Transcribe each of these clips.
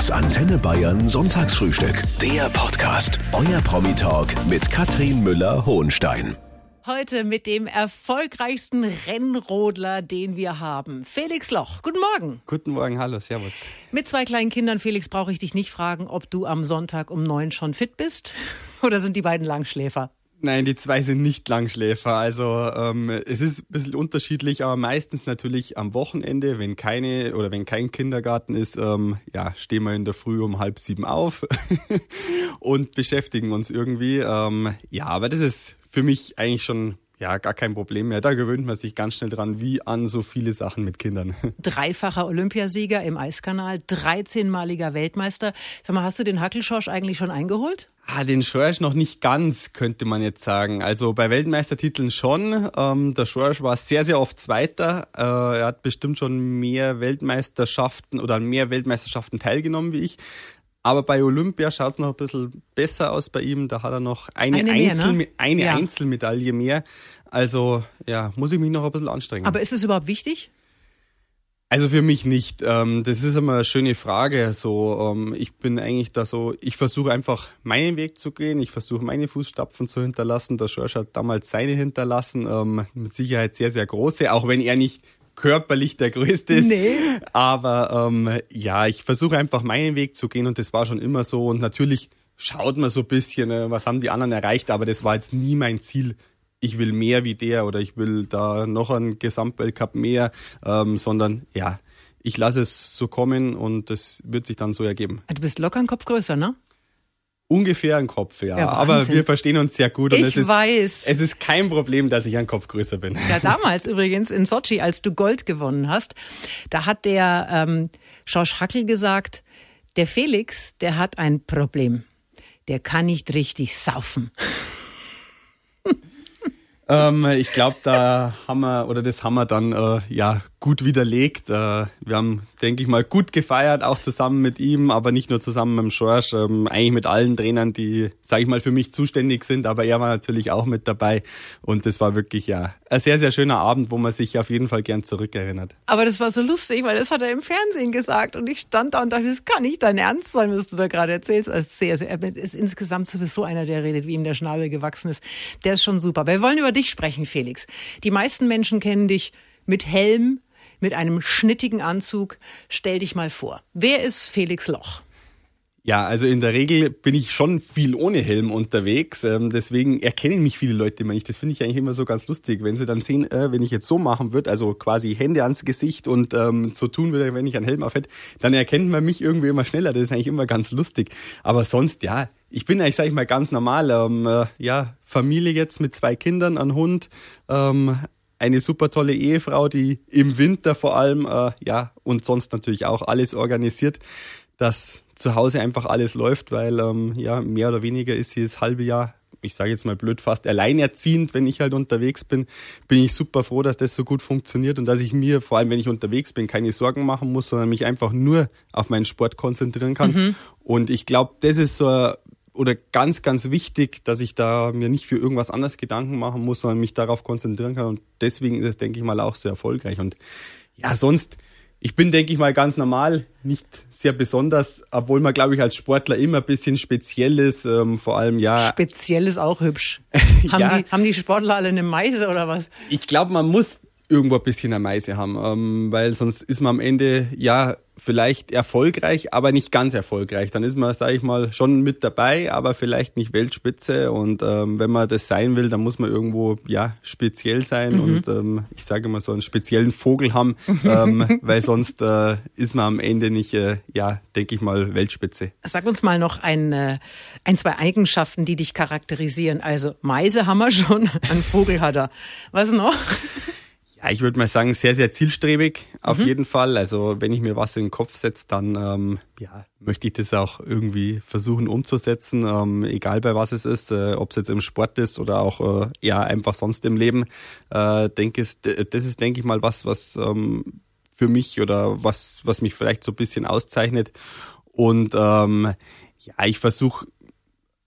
Das Antenne Bayern Sonntagsfrühstück. Der Podcast. Euer Promi-Talk mit Katrin Müller-Hohenstein. Heute mit dem erfolgreichsten Rennrodler, den wir haben. Felix Loch. Guten Morgen. Guten Morgen, hallo, servus. Mit zwei kleinen Kindern, Felix, brauche ich dich nicht fragen, ob du am Sonntag um neun schon fit bist. Oder sind die beiden Langschläfer? Nein, die zwei sind nicht Langschläfer. Also ähm, es ist ein bisschen unterschiedlich, aber meistens natürlich am Wochenende, wenn keine oder wenn kein Kindergarten ist, ähm, ja, stehen wir in der Früh um halb sieben auf und beschäftigen uns irgendwie. Ähm, ja, aber das ist für mich eigentlich schon ja, gar kein Problem mehr. Da gewöhnt man sich ganz schnell dran, wie an so viele Sachen mit Kindern. Dreifacher Olympiasieger im Eiskanal, 13-maliger Weltmeister. Sag mal, hast du den Hackelschorsch eigentlich schon eingeholt? Ah, den Schorsch noch nicht ganz, könnte man jetzt sagen. Also bei Weltmeistertiteln schon. Ähm, der Schorsch war sehr, sehr oft Zweiter. Äh, er hat bestimmt schon mehr Weltmeisterschaften oder an mehr Weltmeisterschaften teilgenommen wie ich. Aber bei Olympia schaut es noch ein bisschen besser aus bei ihm. Da hat er noch eine, eine, mehr, Einzel ne? eine ja. Einzelmedaille mehr. Also ja, muss ich mich noch ein bisschen anstrengen. Aber ist es überhaupt wichtig? Also für mich nicht. Ähm, das ist immer eine schöne Frage. So, ähm, ich bin eigentlich da so, ich versuche einfach meinen Weg zu gehen. Ich versuche meine Fußstapfen zu hinterlassen. Der Schorsch hat damals seine hinterlassen. Ähm, mit Sicherheit sehr, sehr große, auch wenn er nicht körperlich der Größte ist. Nee. Aber ähm, ja, ich versuche einfach meinen Weg zu gehen und das war schon immer so. Und natürlich schaut man so ein bisschen, äh, was haben die anderen erreicht, aber das war jetzt nie mein Ziel, ich will mehr wie der oder ich will da noch einen Gesamtweltcup mehr, ähm, sondern ja, ich lasse es so kommen und das wird sich dann so ergeben. Du bist locker einen Kopf größer, ne? Ungefähr ein Kopf, ja. ja aber wir verstehen uns sehr gut. Und ich es weiß. es ist kein Problem, dass ich ein Kopf größer bin. Ja, damals übrigens in Sochi, als du Gold gewonnen hast, da hat der ähm, Schorsch Hackel gesagt, der Felix, der hat ein Problem. Der kann nicht richtig saufen. Ähm, ich glaube, da haben wir, oder das haben wir dann äh, ja gut widerlegt. Äh, wir haben, denke ich mal, gut gefeiert, auch zusammen mit ihm, aber nicht nur zusammen mit dem Schorsch, ähm, eigentlich mit allen Trainern, die, sage ich mal, für mich zuständig sind, aber er war natürlich auch mit dabei und das war wirklich ja ein sehr, sehr schöner Abend, wo man sich auf jeden Fall gern zurückerinnert. Aber das war so lustig, weil das hat er im Fernsehen gesagt und ich stand da und dachte, das kann nicht dein Ernst sein, was du da gerade erzählst. Also sehr, sehr, er ist insgesamt sowieso einer, der redet, wie ihm der Schnabel gewachsen ist. Der ist schon super. Wir wollen über dich sprechen, Felix. Die meisten Menschen kennen dich mit Helm, mit einem schnittigen Anzug. Stell dich mal vor. Wer ist Felix Loch? Ja, also in der Regel bin ich schon viel ohne Helm unterwegs. Ähm, deswegen erkennen mich viele Leute immer nicht. Das finde ich eigentlich immer so ganz lustig, wenn sie dann sehen, äh, wenn ich jetzt so machen würde, also quasi Hände ans Gesicht und ähm, so tun würde, wenn ich einen Helm auf hätte, dann erkennt man mich irgendwie immer schneller. Das ist eigentlich immer ganz lustig. Aber sonst, ja, ich bin eigentlich, sag ich mal, ganz normal. Ähm, äh, ja, Familie jetzt mit zwei Kindern, ein Hund, eine super tolle Ehefrau, die im Winter vor allem, äh, ja, und sonst natürlich auch alles organisiert, dass zu Hause einfach alles läuft, weil, ähm, ja, mehr oder weniger ist sie das halbe Jahr, ich sage jetzt mal blöd, fast alleinerziehend, wenn ich halt unterwegs bin, bin ich super froh, dass das so gut funktioniert und dass ich mir, vor allem wenn ich unterwegs bin, keine Sorgen machen muss, sondern mich einfach nur auf meinen Sport konzentrieren kann. Mhm. Und ich glaube, das ist so oder ganz, ganz wichtig, dass ich da mir nicht für irgendwas anderes Gedanken machen muss, sondern mich darauf konzentrieren kann. Und deswegen ist es, denke ich mal, auch so erfolgreich. Und ja, sonst, ich bin, denke ich mal, ganz normal, nicht sehr besonders, obwohl man, glaube ich, als Sportler immer ein bisschen speziell ist, ähm, vor allem, ja. Speziell ist auch hübsch. haben, ja. die, haben die Sportler alle eine Meise oder was? Ich glaube, man muss irgendwo ein bisschen eine Meise haben, ähm, weil sonst ist man am Ende, ja, vielleicht erfolgreich, aber nicht ganz erfolgreich. Dann ist man, sage ich mal, schon mit dabei, aber vielleicht nicht Weltspitze. Und ähm, wenn man das sein will, dann muss man irgendwo ja speziell sein mhm. und ähm, ich sage mal so einen speziellen Vogel haben, ähm, weil sonst äh, ist man am Ende nicht, äh, ja, denke ich mal, Weltspitze. Sag uns mal noch ein, äh, ein, zwei Eigenschaften, die dich charakterisieren. Also Meise haben wir schon, ein Vogel hat er. Was noch? Ja, ich würde mal sagen, sehr, sehr zielstrebig auf mhm. jeden Fall. Also wenn ich mir was in den Kopf setze, dann ähm, ja, möchte ich das auch irgendwie versuchen umzusetzen, ähm, egal bei was es ist, äh, ob es jetzt im Sport ist oder auch äh, ja einfach sonst im Leben. Äh, denke ist, das ist, denke ich mal, was, was ähm, für mich oder was, was mich vielleicht so ein bisschen auszeichnet. Und ähm, ja, ich versuche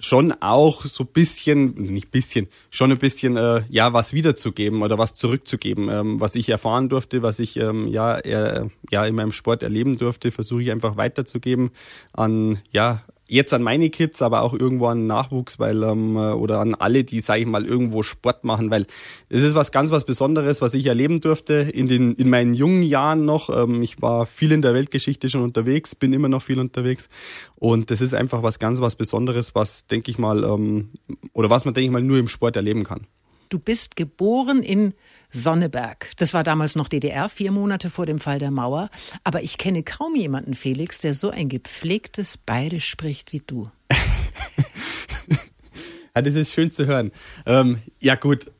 schon auch so bisschen, nicht bisschen, schon ein bisschen, äh, ja, was wiederzugeben oder was zurückzugeben. Ähm, was ich erfahren durfte, was ich ähm, ja, äh, ja in meinem Sport erleben durfte, versuche ich einfach weiterzugeben an, ja, jetzt an meine Kids, aber auch irgendwo an Nachwuchs, weil ähm, oder an alle, die, sage ich mal, irgendwo Sport machen, weil es ist was ganz was Besonderes, was ich erleben durfte in den in meinen jungen Jahren noch. Ähm, ich war viel in der Weltgeschichte schon unterwegs, bin immer noch viel unterwegs und das ist einfach was ganz was Besonderes, was denke ich mal ähm, oder was man denke ich mal nur im Sport erleben kann. Du bist geboren in Sonneberg. Das war damals noch DDR, vier Monate vor dem Fall der Mauer. Aber ich kenne kaum jemanden, Felix, der so ein gepflegtes Bayerisch spricht wie du. ja, das ist schön zu hören. Ähm, ja gut,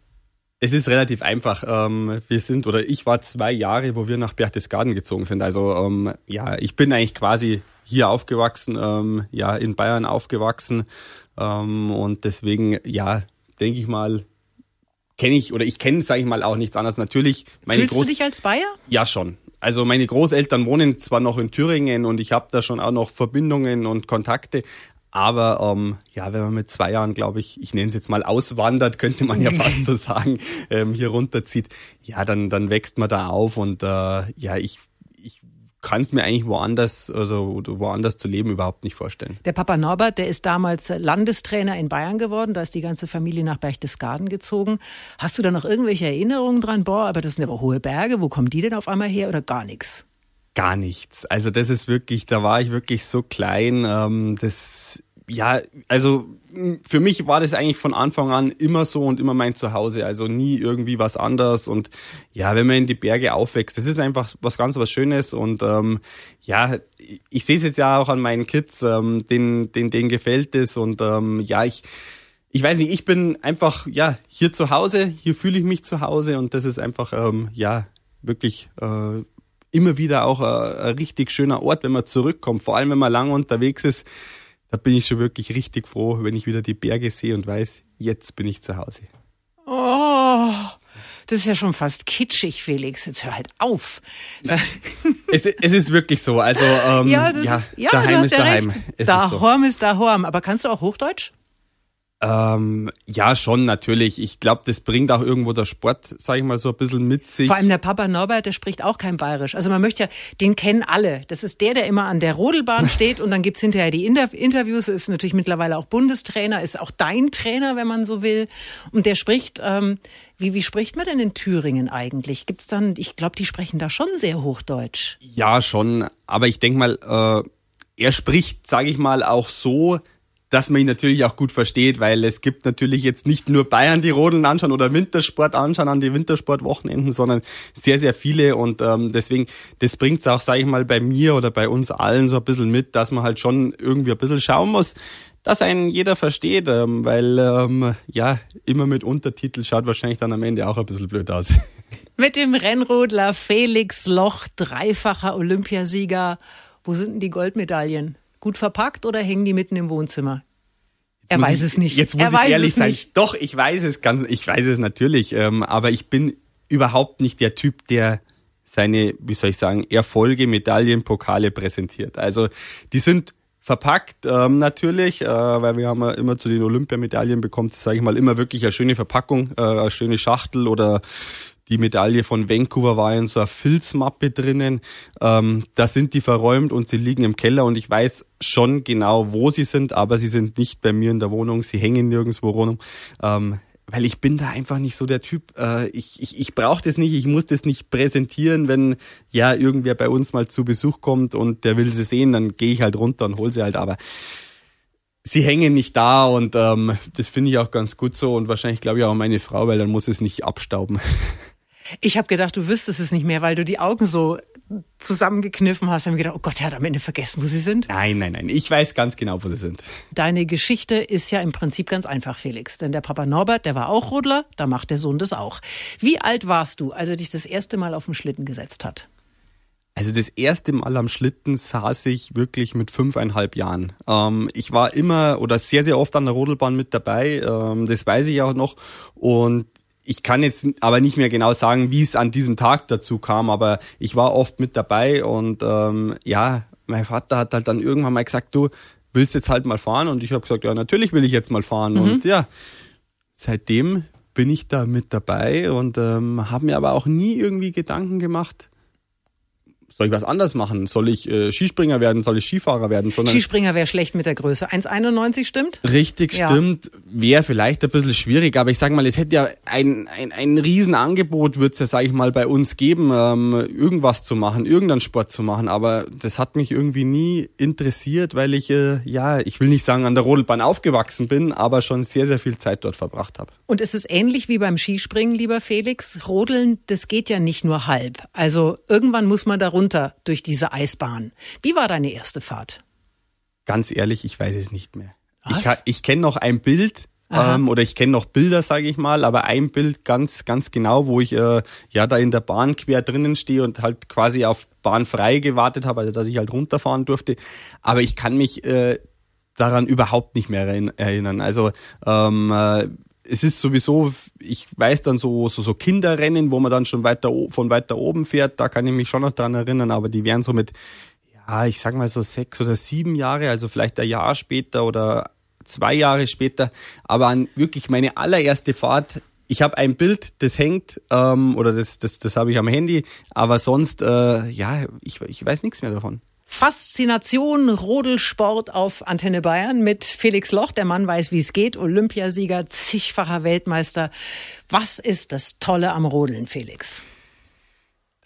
es ist relativ einfach. Ähm, wir sind oder ich war zwei Jahre, wo wir nach Berchtesgaden gezogen sind. Also ähm, ja, ich bin eigentlich quasi hier aufgewachsen, ähm, ja in Bayern aufgewachsen und deswegen ja denke ich mal kenne ich oder ich kenne, sage ich mal, auch nichts anderes. Natürlich. Meine Fühlst Groß du dich als Bayer? Ja, schon. Also meine Großeltern wohnen zwar noch in Thüringen und ich habe da schon auch noch Verbindungen und Kontakte, aber ähm, ja, wenn man mit zwei Jahren, glaube ich, ich nenne es jetzt mal auswandert, könnte man ja fast so sagen, ähm, hier runterzieht, ja, dann dann wächst man da auf und äh, ja, ich kann es mir eigentlich woanders, also woanders zu leben überhaupt nicht vorstellen. Der Papa Norbert, der ist damals Landestrainer in Bayern geworden, da ist die ganze Familie nach Berchtesgaden gezogen. Hast du da noch irgendwelche Erinnerungen dran? Boah, aber das sind aber hohe Berge, wo kommen die denn auf einmal her oder gar nichts? Gar nichts. Also das ist wirklich, da war ich wirklich so klein. Ähm, das ja, also für mich war das eigentlich von Anfang an immer so und immer mein Zuhause. Also nie irgendwie was anderes. Und ja, wenn man in die Berge aufwächst, das ist einfach was ganz was Schönes. Und ähm, ja, ich sehe es jetzt ja auch an meinen Kids, ähm, denen, denen, denen gefällt es. Und ähm, ja, ich, ich weiß nicht, ich bin einfach ja hier zu Hause, hier fühle ich mich zu Hause und das ist einfach ähm, ja wirklich äh, immer wieder auch ein, ein richtig schöner Ort, wenn man zurückkommt. Vor allem, wenn man lange unterwegs ist da bin ich schon wirklich richtig froh, wenn ich wieder die Berge sehe und weiß, jetzt bin ich zu Hause. Oh, das ist ja schon fast kitschig, Felix. Jetzt hör halt auf. es, es ist wirklich so. Also ähm, ja, ja, ist, ja, daheim ist ja daheim. Daheim ist daheim. Aber kannst du auch Hochdeutsch? Ähm, ja, schon natürlich. Ich glaube, das bringt auch irgendwo der Sport, sage ich mal, so ein bisschen mit sich. Vor allem der Papa Norbert, der spricht auch kein Bayerisch. Also man möchte ja, den kennen alle. Das ist der, der immer an der Rodelbahn steht und dann gibt's hinterher die Inter Interviews. Ist natürlich mittlerweile auch Bundestrainer, ist auch dein Trainer, wenn man so will. Und der spricht, ähm, wie, wie spricht man denn in Thüringen eigentlich? Gibt's dann, ich glaube, die sprechen da schon sehr Hochdeutsch. Ja, schon. Aber ich denk mal, äh, er spricht, sage ich mal, auch so, dass man ihn natürlich auch gut versteht, weil es gibt natürlich jetzt nicht nur Bayern, die Rodeln anschauen oder Wintersport anschauen an die Wintersportwochenenden, sondern sehr, sehr viele und ähm, deswegen, das bringt es auch, sage ich mal, bei mir oder bei uns allen so ein bisschen mit, dass man halt schon irgendwie ein bisschen schauen muss, dass einen jeder versteht, ähm, weil ähm, ja, immer mit Untertitel schaut wahrscheinlich dann am Ende auch ein bisschen blöd aus. Mit dem Rennrodler Felix Loch, dreifacher Olympiasieger. Wo sind denn die Goldmedaillen? Gut verpackt oder hängen die mitten im Wohnzimmer? er weiß ich, es nicht. Jetzt muss er ich ehrlich sein. Nicht. Doch, ich weiß es ganz, ich weiß es natürlich, ähm, aber ich bin überhaupt nicht der Typ, der seine, wie soll ich sagen, Erfolge, Medaillen, Pokale präsentiert. Also die sind verpackt ähm, natürlich, äh, weil wir haben ja immer zu den Olympiamedaillen bekommt, sage ich mal, immer wirklich eine schöne Verpackung, äh, eine schöne Schachtel oder die Medaille von Vancouver war in so einer Filzmappe drinnen. Ähm, da sind die verräumt und sie liegen im Keller und ich weiß schon genau, wo sie sind, aber sie sind nicht bei mir in der Wohnung, sie hängen nirgendwo rum. Ähm, weil ich bin da einfach nicht so der Typ. Äh, ich ich, ich brauche das nicht, ich muss das nicht präsentieren, wenn ja irgendwer bei uns mal zu Besuch kommt und der will sie sehen, dann gehe ich halt runter und hol sie halt. Aber sie hängen nicht da und ähm, das finde ich auch ganz gut so und wahrscheinlich glaube ich auch meine Frau, weil dann muss es nicht abstauben. Ich habe gedacht, du wüsstest es nicht mehr, weil du die Augen so zusammengekniffen hast. Haben gedacht, oh Gott, er hat am Ende vergessen, wo sie sind. Nein, nein, nein. Ich weiß ganz genau, wo sie sind. Deine Geschichte ist ja im Prinzip ganz einfach, Felix. Denn der Papa Norbert, der war auch Rodler, da macht der Sohn das auch. Wie alt warst du, als er dich das erste Mal auf den Schlitten gesetzt hat? Also das erste Mal am Schlitten saß ich wirklich mit fünfeinhalb Jahren. Ähm, ich war immer oder sehr, sehr oft an der Rodelbahn mit dabei. Ähm, das weiß ich auch noch. Und ich kann jetzt aber nicht mehr genau sagen, wie es an diesem Tag dazu kam, aber ich war oft mit dabei und ähm, ja, mein Vater hat halt dann irgendwann mal gesagt, du, willst jetzt halt mal fahren? Und ich habe gesagt, ja, natürlich will ich jetzt mal fahren. Mhm. Und ja, seitdem bin ich da mit dabei und ähm, habe mir aber auch nie irgendwie Gedanken gemacht, soll ich was anders machen? Soll ich äh, Skispringer werden? Soll ich Skifahrer werden? Sondern Skispringer wäre schlecht mit der Größe. 1,91 stimmt? Richtig, ja. stimmt. Wäre vielleicht ein bisschen schwierig, aber ich sage mal, es hätte ja ein, ein, ein Riesenangebot, wird es ja, sage ich mal, bei uns geben, ähm, irgendwas zu machen, irgendeinen Sport zu machen. Aber das hat mich irgendwie nie interessiert, weil ich, äh, ja, ich will nicht sagen, an der Rodelbahn aufgewachsen bin, aber schon sehr, sehr viel Zeit dort verbracht habe. Und es ist ähnlich wie beim Skispringen, lieber Felix. Rodeln, das geht ja nicht nur halb. Also irgendwann muss man da runter durch diese Eisbahn. Wie war deine erste Fahrt? Ganz ehrlich, ich weiß es nicht mehr. Was? Ich, ich kenne noch ein Bild, ähm, oder ich kenne noch Bilder, sage ich mal, aber ein Bild ganz, ganz genau, wo ich äh, ja da in der Bahn quer drinnen stehe und halt quasi auf Bahn frei gewartet habe, also dass ich halt runterfahren durfte. Aber ich kann mich äh, daran überhaupt nicht mehr erinnern. Also ähm, äh, es ist sowieso, ich weiß dann so, so, so Kinderrennen, wo man dann schon weiter von weiter oben fährt, da kann ich mich schon noch dran erinnern, aber die wären so mit, ja, ich sag mal so sechs oder sieben Jahre, also vielleicht ein Jahr später oder zwei Jahre später, aber an wirklich meine allererste Fahrt, ich habe ein Bild, das hängt, ähm, oder das, das, das habe ich am Handy, aber sonst, äh, ja, ich, ich weiß nichts mehr davon. Faszination Rodelsport auf Antenne Bayern mit Felix Loch. Der Mann weiß, wie es geht. Olympiasieger, zigfacher Weltmeister. Was ist das Tolle am Rodeln, Felix?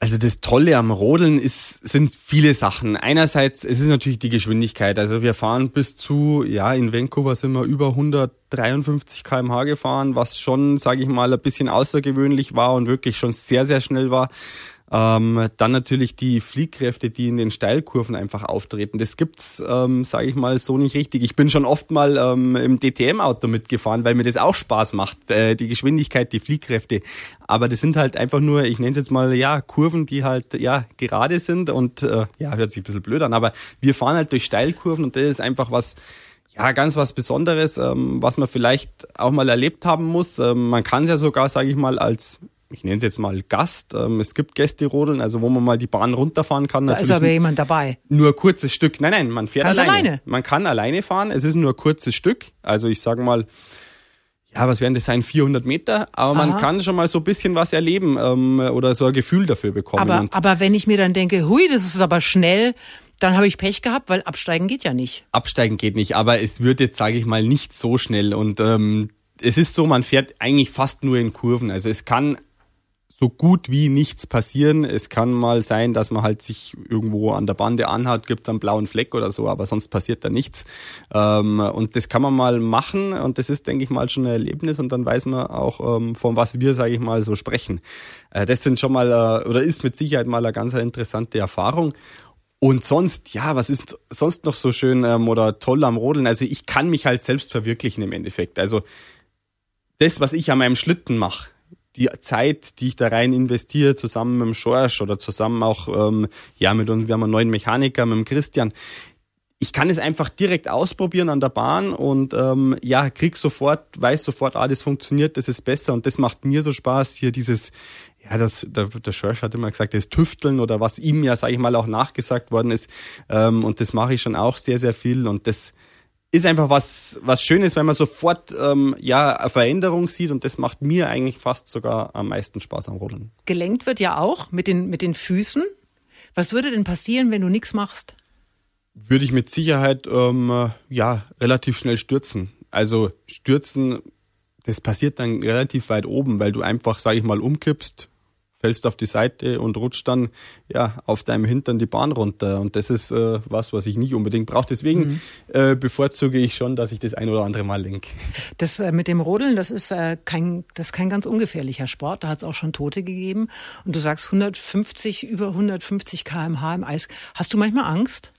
Also das Tolle am Rodeln ist, sind viele Sachen. Einerseits, es ist natürlich die Geschwindigkeit. Also wir fahren bis zu, ja, in Vancouver sind wir über 153 kmh gefahren, was schon, sage ich mal, ein bisschen außergewöhnlich war und wirklich schon sehr, sehr schnell war. Ähm, dann natürlich die Fliehkräfte, die in den Steilkurven einfach auftreten. Das gibt's, ähm, sage ich mal, so nicht richtig. Ich bin schon oft mal ähm, im DTM-Auto mitgefahren, weil mir das auch Spaß macht. Äh, die Geschwindigkeit, die Fliehkräfte. Aber das sind halt einfach nur, ich nenne es jetzt mal, ja, Kurven, die halt ja gerade sind und äh, ja, hört sich ein bisschen blöd an, aber wir fahren halt durch Steilkurven und das ist einfach was, ja, ganz was Besonderes, ähm, was man vielleicht auch mal erlebt haben muss. Ähm, man kann es ja sogar, sage ich mal, als ich nenne es jetzt mal Gast. Ähm, es gibt Gästerodeln, also wo man mal die Bahn runterfahren kann. Da ist aber jemand dabei. Nur ein kurzes Stück. Nein, nein, man fährt alleine. alleine. Man kann alleine fahren. Es ist nur ein kurzes Stück. Also ich sage mal, ja, was werden das sein? 400 Meter. Aber Aha. man kann schon mal so ein bisschen was erleben ähm, oder so ein Gefühl dafür bekommen. Aber, aber wenn ich mir dann denke, hui, das ist aber schnell, dann habe ich Pech gehabt, weil absteigen geht ja nicht. Absteigen geht nicht, aber es wird jetzt, sage ich mal, nicht so schnell. Und ähm, es ist so, man fährt eigentlich fast nur in Kurven. Also es kann so gut wie nichts passieren. Es kann mal sein, dass man halt sich irgendwo an der Bande anhat, gibt es einen blauen Fleck oder so, aber sonst passiert da nichts. Ähm, und das kann man mal machen und das ist, denke ich mal, schon ein Erlebnis und dann weiß man auch, ähm, von was wir, sage ich mal, so sprechen. Äh, das sind schon mal, äh, oder ist mit Sicherheit mal eine ganz interessante Erfahrung. Und sonst, ja, was ist sonst noch so schön ähm, oder toll am Rodeln? Also ich kann mich halt selbst verwirklichen im Endeffekt. Also das, was ich an meinem Schlitten mache, die Zeit, die ich da rein investiere, zusammen mit dem Schorsch oder zusammen auch ähm, ja mit uns, wir haben einen neuen Mechaniker, mit dem Christian. Ich kann es einfach direkt ausprobieren an der Bahn und ähm, ja, krieg sofort, weiß sofort, ah, das funktioniert, das ist besser und das macht mir so Spaß, hier dieses, ja, das, der, der Schorsch hat immer gesagt, das Tüfteln oder was ihm ja, sage ich mal, auch nachgesagt worden ist. Ähm, und das mache ich schon auch sehr, sehr viel und das ist einfach was, was Schönes, wenn man sofort ähm, ja, eine Veränderung sieht und das macht mir eigentlich fast sogar am meisten Spaß am Rodeln. Gelenkt wird ja auch mit den, mit den Füßen. Was würde denn passieren, wenn du nichts machst? Würde ich mit Sicherheit ähm, ja, relativ schnell stürzen. Also stürzen, das passiert dann relativ weit oben, weil du einfach, sage ich mal, umkippst, fällst auf die Seite und rutscht dann ja auf deinem Hintern die Bahn runter. Und das ist äh, was, was ich nicht unbedingt brauche. Deswegen mhm. äh, bevorzuge ich schon, dass ich das ein oder andere Mal lenke. Das äh, mit dem Rodeln, das ist äh, kein, das ist kein ganz ungefährlicher Sport. Da hat es auch schon Tote gegeben. Und du sagst 150, über 150 kmh im Eis. Hast du manchmal Angst?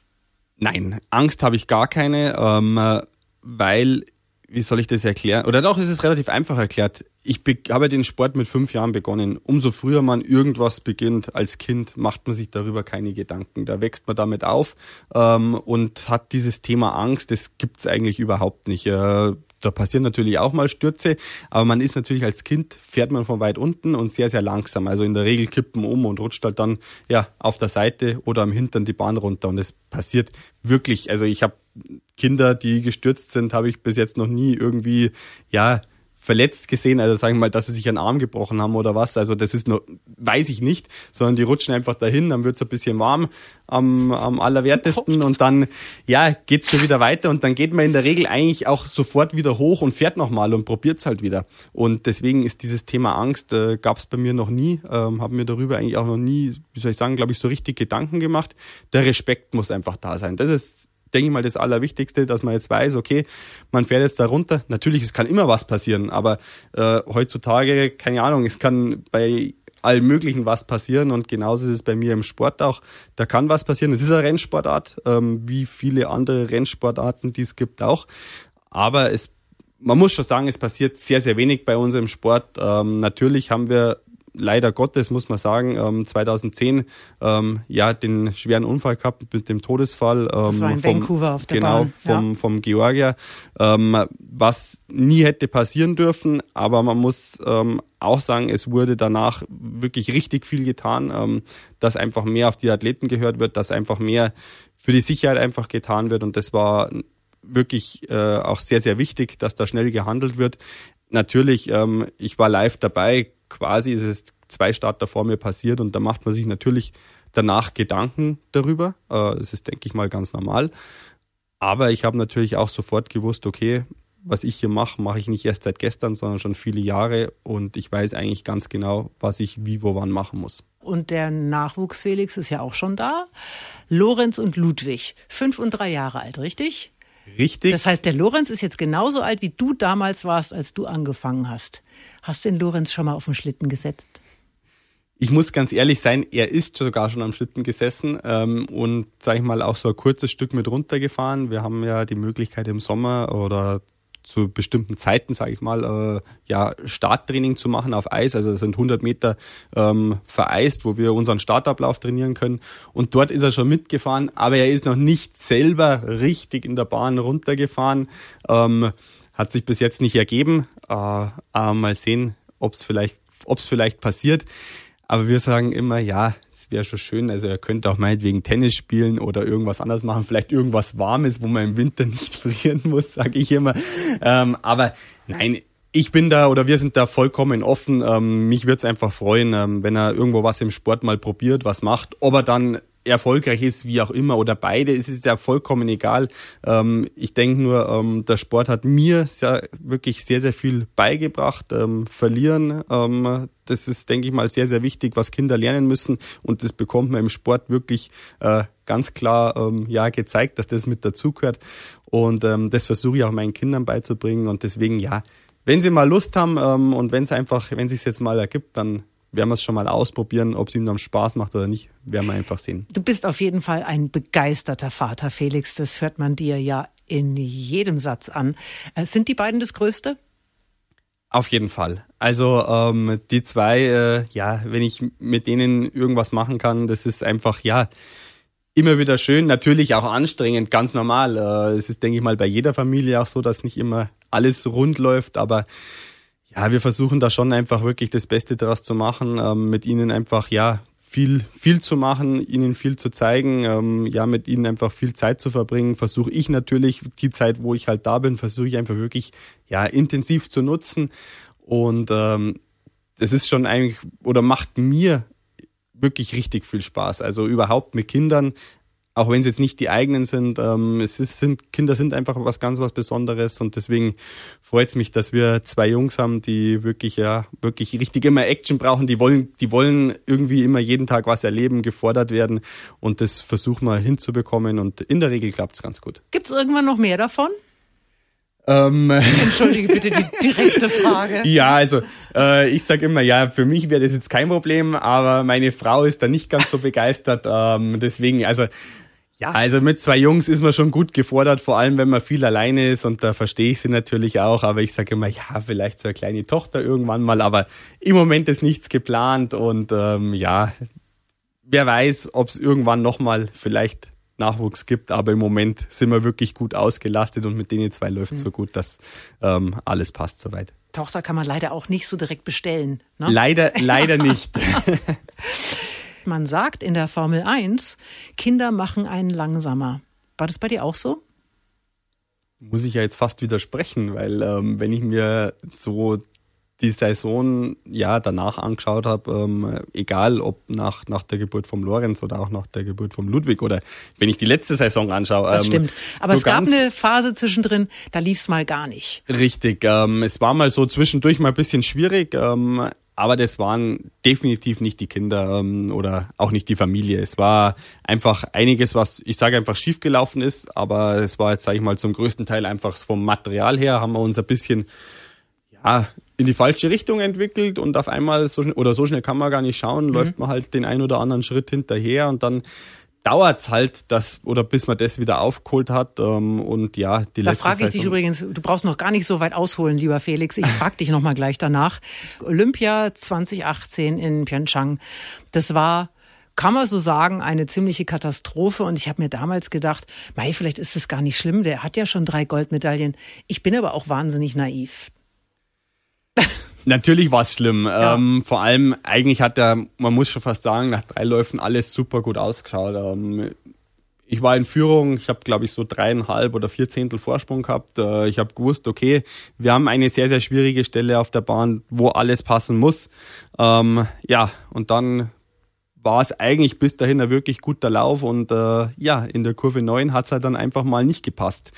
Nein, Angst habe ich gar keine, ähm, weil wie soll ich das erklären? Oder doch, es ist relativ einfach erklärt. Ich habe den Sport mit fünf Jahren begonnen. Umso früher man irgendwas beginnt als Kind, macht man sich darüber keine Gedanken. Da wächst man damit auf ähm, und hat dieses Thema Angst. Das gibt's eigentlich überhaupt nicht. Äh, da passieren natürlich auch mal Stürze, aber man ist natürlich als Kind, fährt man von weit unten und sehr, sehr langsam. Also in der Regel kippt man um und rutscht halt dann ja auf der Seite oder am Hintern die Bahn runter. Und das passiert wirklich. Also ich habe Kinder, die gestürzt sind, habe ich bis jetzt noch nie irgendwie, ja, verletzt gesehen, also sagen wir mal, dass sie sich einen Arm gebrochen haben oder was. Also das ist nur, weiß ich nicht, sondern die rutschen einfach dahin, dann wird es ein bisschen warm am, am allerwertesten und dann ja geht's schon wieder weiter und dann geht man in der Regel eigentlich auch sofort wieder hoch und fährt nochmal und probiert's halt wieder. Und deswegen ist dieses Thema Angst, äh, gab es bei mir noch nie, ähm, habe mir darüber eigentlich auch noch nie, wie soll ich sagen, glaube ich, so richtig Gedanken gemacht. Der Respekt muss einfach da sein. Das ist denke ich mal, das Allerwichtigste, dass man jetzt weiß, okay, man fährt jetzt da runter. Natürlich, es kann immer was passieren, aber äh, heutzutage, keine Ahnung, es kann bei allem Möglichen was passieren und genauso ist es bei mir im Sport auch. Da kann was passieren. Es ist eine Rennsportart, ähm, wie viele andere Rennsportarten, die es gibt auch. Aber es man muss schon sagen, es passiert sehr, sehr wenig bei uns im Sport. Ähm, natürlich haben wir leider Gottes, muss man sagen, ähm, 2010 ähm, ja den schweren Unfall gehabt mit dem Todesfall. Ähm, das war in vom, Vancouver auf der genau, Bahn. Vom, ja. vom Georgier, ähm, was nie hätte passieren dürfen, aber man muss ähm, auch sagen, es wurde danach wirklich richtig viel getan, ähm, dass einfach mehr auf die Athleten gehört wird, dass einfach mehr für die Sicherheit einfach getan wird und das war wirklich äh, auch sehr, sehr wichtig, dass da schnell gehandelt wird. Natürlich, ähm, ich war live dabei, quasi ist es zwei Starter vor mir passiert und da macht man sich natürlich danach Gedanken darüber. Äh, das ist, denke ich mal, ganz normal. Aber ich habe natürlich auch sofort gewusst, okay, was ich hier mache, mache ich nicht erst seit gestern, sondern schon viele Jahre und ich weiß eigentlich ganz genau, was ich wie, wo, wann machen muss. Und der Nachwuchs Felix ist ja auch schon da. Lorenz und Ludwig, fünf und drei Jahre alt, richtig? Richtig. Das heißt, der Lorenz ist jetzt genauso alt, wie du damals warst, als du angefangen hast. Hast du den Lorenz schon mal auf den Schlitten gesetzt? Ich muss ganz ehrlich sein, er ist sogar schon am Schlitten gesessen ähm, und, sag ich mal, auch so ein kurzes Stück mit runtergefahren. Wir haben ja die Möglichkeit im Sommer oder zu bestimmten Zeiten, sage ich mal, äh, ja Starttraining zu machen auf Eis. Also das sind 100 Meter ähm, vereist, wo wir unseren Startablauf trainieren können. Und dort ist er schon mitgefahren, aber er ist noch nicht selber richtig in der Bahn runtergefahren. Ähm, hat sich bis jetzt nicht ergeben. Äh, äh, mal sehen, ob es vielleicht, ob's vielleicht passiert. Aber wir sagen immer, ja, wäre schon schön. Also er könnte auch meinetwegen Tennis spielen oder irgendwas anderes machen. Vielleicht irgendwas Warmes, wo man im Winter nicht frieren muss, sage ich immer. Ähm, aber nein, ich bin da oder wir sind da vollkommen offen. Ähm, mich würde es einfach freuen, ähm, wenn er irgendwo was im Sport mal probiert, was macht. Ob er dann erfolgreich ist, wie auch immer, oder beide, ist es ja vollkommen egal. Ähm, ich denke nur, ähm, der Sport hat mir sehr, wirklich sehr, sehr viel beigebracht. Ähm, verlieren, ähm, das ist, denke ich mal, sehr, sehr wichtig, was Kinder lernen müssen. Und das bekommt man im Sport wirklich äh, ganz klar ähm, ja, gezeigt, dass das mit dazugehört. Und ähm, das versuche ich auch meinen Kindern beizubringen. Und deswegen, ja, wenn sie mal Lust haben und wenn es einfach, wenn es sich jetzt mal ergibt, dann werden wir es schon mal ausprobieren, ob es ihm dann Spaß macht oder nicht, werden wir einfach sehen. Du bist auf jeden Fall ein begeisterter Vater, Felix. Das hört man dir ja in jedem Satz an. Äh, sind die beiden das Größte? Auf jeden Fall. Also ähm, die zwei, äh, ja, wenn ich mit denen irgendwas machen kann, das ist einfach, ja, immer wieder schön, natürlich auch anstrengend, ganz normal. Äh, es ist, denke ich mal, bei jeder Familie auch so, dass nicht immer alles rund läuft, aber ja, wir versuchen da schon einfach wirklich das Beste daraus zu machen, ähm, mit ihnen einfach, ja, viel, viel zu machen, ihnen viel zu zeigen, ähm, ja, mit ihnen einfach viel Zeit zu verbringen, versuche ich natürlich die Zeit, wo ich halt da bin, versuche ich einfach wirklich, ja, intensiv zu nutzen und ähm, das ist schon eigentlich, oder macht mir wirklich richtig viel Spaß. Also überhaupt mit Kindern auch wenn es jetzt nicht die eigenen sind, ähm, es ist, sind, Kinder sind einfach was ganz was Besonderes und deswegen freut es mich, dass wir zwei Jungs haben, die wirklich, ja, wirklich richtig immer Action brauchen, die wollen, die wollen irgendwie immer jeden Tag was erleben, gefordert werden und das versuchen wir hinzubekommen und in der Regel klappt es ganz gut. Gibt es irgendwann noch mehr davon? Ähm, Entschuldige bitte die direkte Frage. ja, also äh, ich sage immer, ja, für mich wäre das jetzt kein Problem, aber meine Frau ist da nicht ganz so begeistert. Ähm, deswegen, also ja, also mit zwei Jungs ist man schon gut gefordert, vor allem wenn man viel alleine ist und da verstehe ich sie natürlich auch, aber ich sage immer, ja, vielleicht so eine kleine Tochter irgendwann mal, aber im Moment ist nichts geplant und ähm, ja, wer weiß, ob es irgendwann nochmal vielleicht Nachwuchs gibt, aber im Moment sind wir wirklich gut ausgelastet und mit denen zwei läuft es mhm. so gut, dass ähm, alles passt soweit. Tochter kann man leider auch nicht so direkt bestellen. Ne? Leider, leider nicht. man sagt in der Formel 1, Kinder machen einen langsamer. War das bei dir auch so? Muss ich ja jetzt fast widersprechen, weil ähm, wenn ich mir so die Saison ja danach angeschaut habe, ähm, egal ob nach, nach der Geburt vom Lorenz oder auch nach der Geburt vom Ludwig oder wenn ich die letzte Saison anschaue. Das ähm, stimmt. Aber so es gab eine Phase zwischendrin, da lief es mal gar nicht. Richtig. Ähm, es war mal so zwischendurch mal ein bisschen schwierig. Ähm, aber das waren definitiv nicht die Kinder ähm, oder auch nicht die Familie. Es war einfach einiges, was ich sage einfach schiefgelaufen ist, aber es war jetzt, sage ich mal, zum größten Teil einfach vom Material her haben wir uns ein bisschen ja, in die falsche Richtung entwickelt und auf einmal so oder so schnell kann man gar nicht schauen, mhm. läuft man halt den ein oder anderen Schritt hinterher und dann dauert's halt, dass, oder bis man das wieder aufgeholt hat. Ähm, und ja, die Da frage ich dich übrigens, du brauchst noch gar nicht so weit ausholen, lieber Felix. Ich frage dich nochmal gleich danach. Olympia 2018 in Pyeongchang, das war kann man so sagen, eine ziemliche Katastrophe. Und ich habe mir damals gedacht, mei, vielleicht ist es gar nicht schlimm, der hat ja schon drei Goldmedaillen. Ich bin aber auch wahnsinnig naiv. Natürlich war es schlimm. Ja. Ähm, vor allem, eigentlich hat er, man muss schon fast sagen, nach drei Läufen alles super gut ausgeschaut. Ähm, ich war in Führung, ich habe, glaube ich, so dreieinhalb oder vier Zehntel Vorsprung gehabt. Äh, ich habe gewusst, okay, wir haben eine sehr, sehr schwierige Stelle auf der Bahn, wo alles passen muss. Ähm, ja, und dann war es eigentlich bis dahin ein wirklich guter Lauf und äh, ja, in der Kurve 9 hat es halt dann einfach mal nicht gepasst.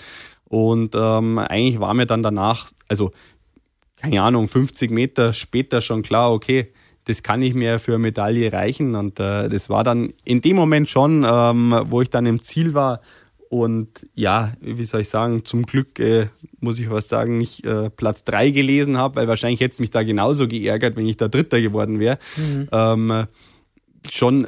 Und ähm, eigentlich war mir dann danach, also keine Ahnung, 50 Meter später schon klar, okay, das kann nicht mehr für eine Medaille reichen. Und äh, das war dann in dem Moment schon, ähm, wo ich dann im Ziel war. Und ja, wie soll ich sagen, zum Glück äh, muss ich was sagen, nicht äh, Platz drei gelesen habe, weil wahrscheinlich hätte es mich da genauso geärgert, wenn ich da Dritter geworden wäre. Mhm. Ähm, schon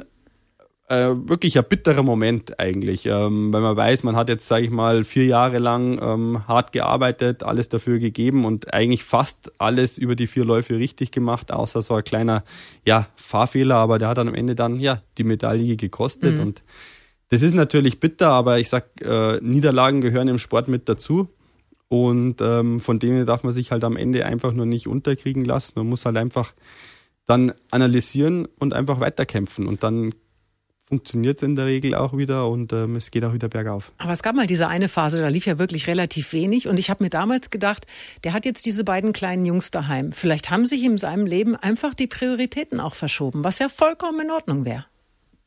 äh, wirklich ein bitterer Moment eigentlich, ähm, weil man weiß, man hat jetzt, sage ich mal, vier Jahre lang ähm, hart gearbeitet, alles dafür gegeben und eigentlich fast alles über die vier Läufe richtig gemacht, außer so ein kleiner ja, Fahrfehler, aber der hat dann am Ende dann ja die Medaille gekostet mhm. und das ist natürlich bitter, aber ich sag, äh, Niederlagen gehören im Sport mit dazu. Und ähm, von denen darf man sich halt am Ende einfach nur nicht unterkriegen lassen. Man muss halt einfach dann analysieren und einfach weiterkämpfen. Und dann funktioniert es in der Regel auch wieder und ähm, es geht auch wieder bergauf. Aber es gab mal diese eine Phase, da lief ja wirklich relativ wenig und ich habe mir damals gedacht, der hat jetzt diese beiden kleinen Jungs daheim. Vielleicht haben sich in seinem Leben einfach die Prioritäten auch verschoben, was ja vollkommen in Ordnung wäre.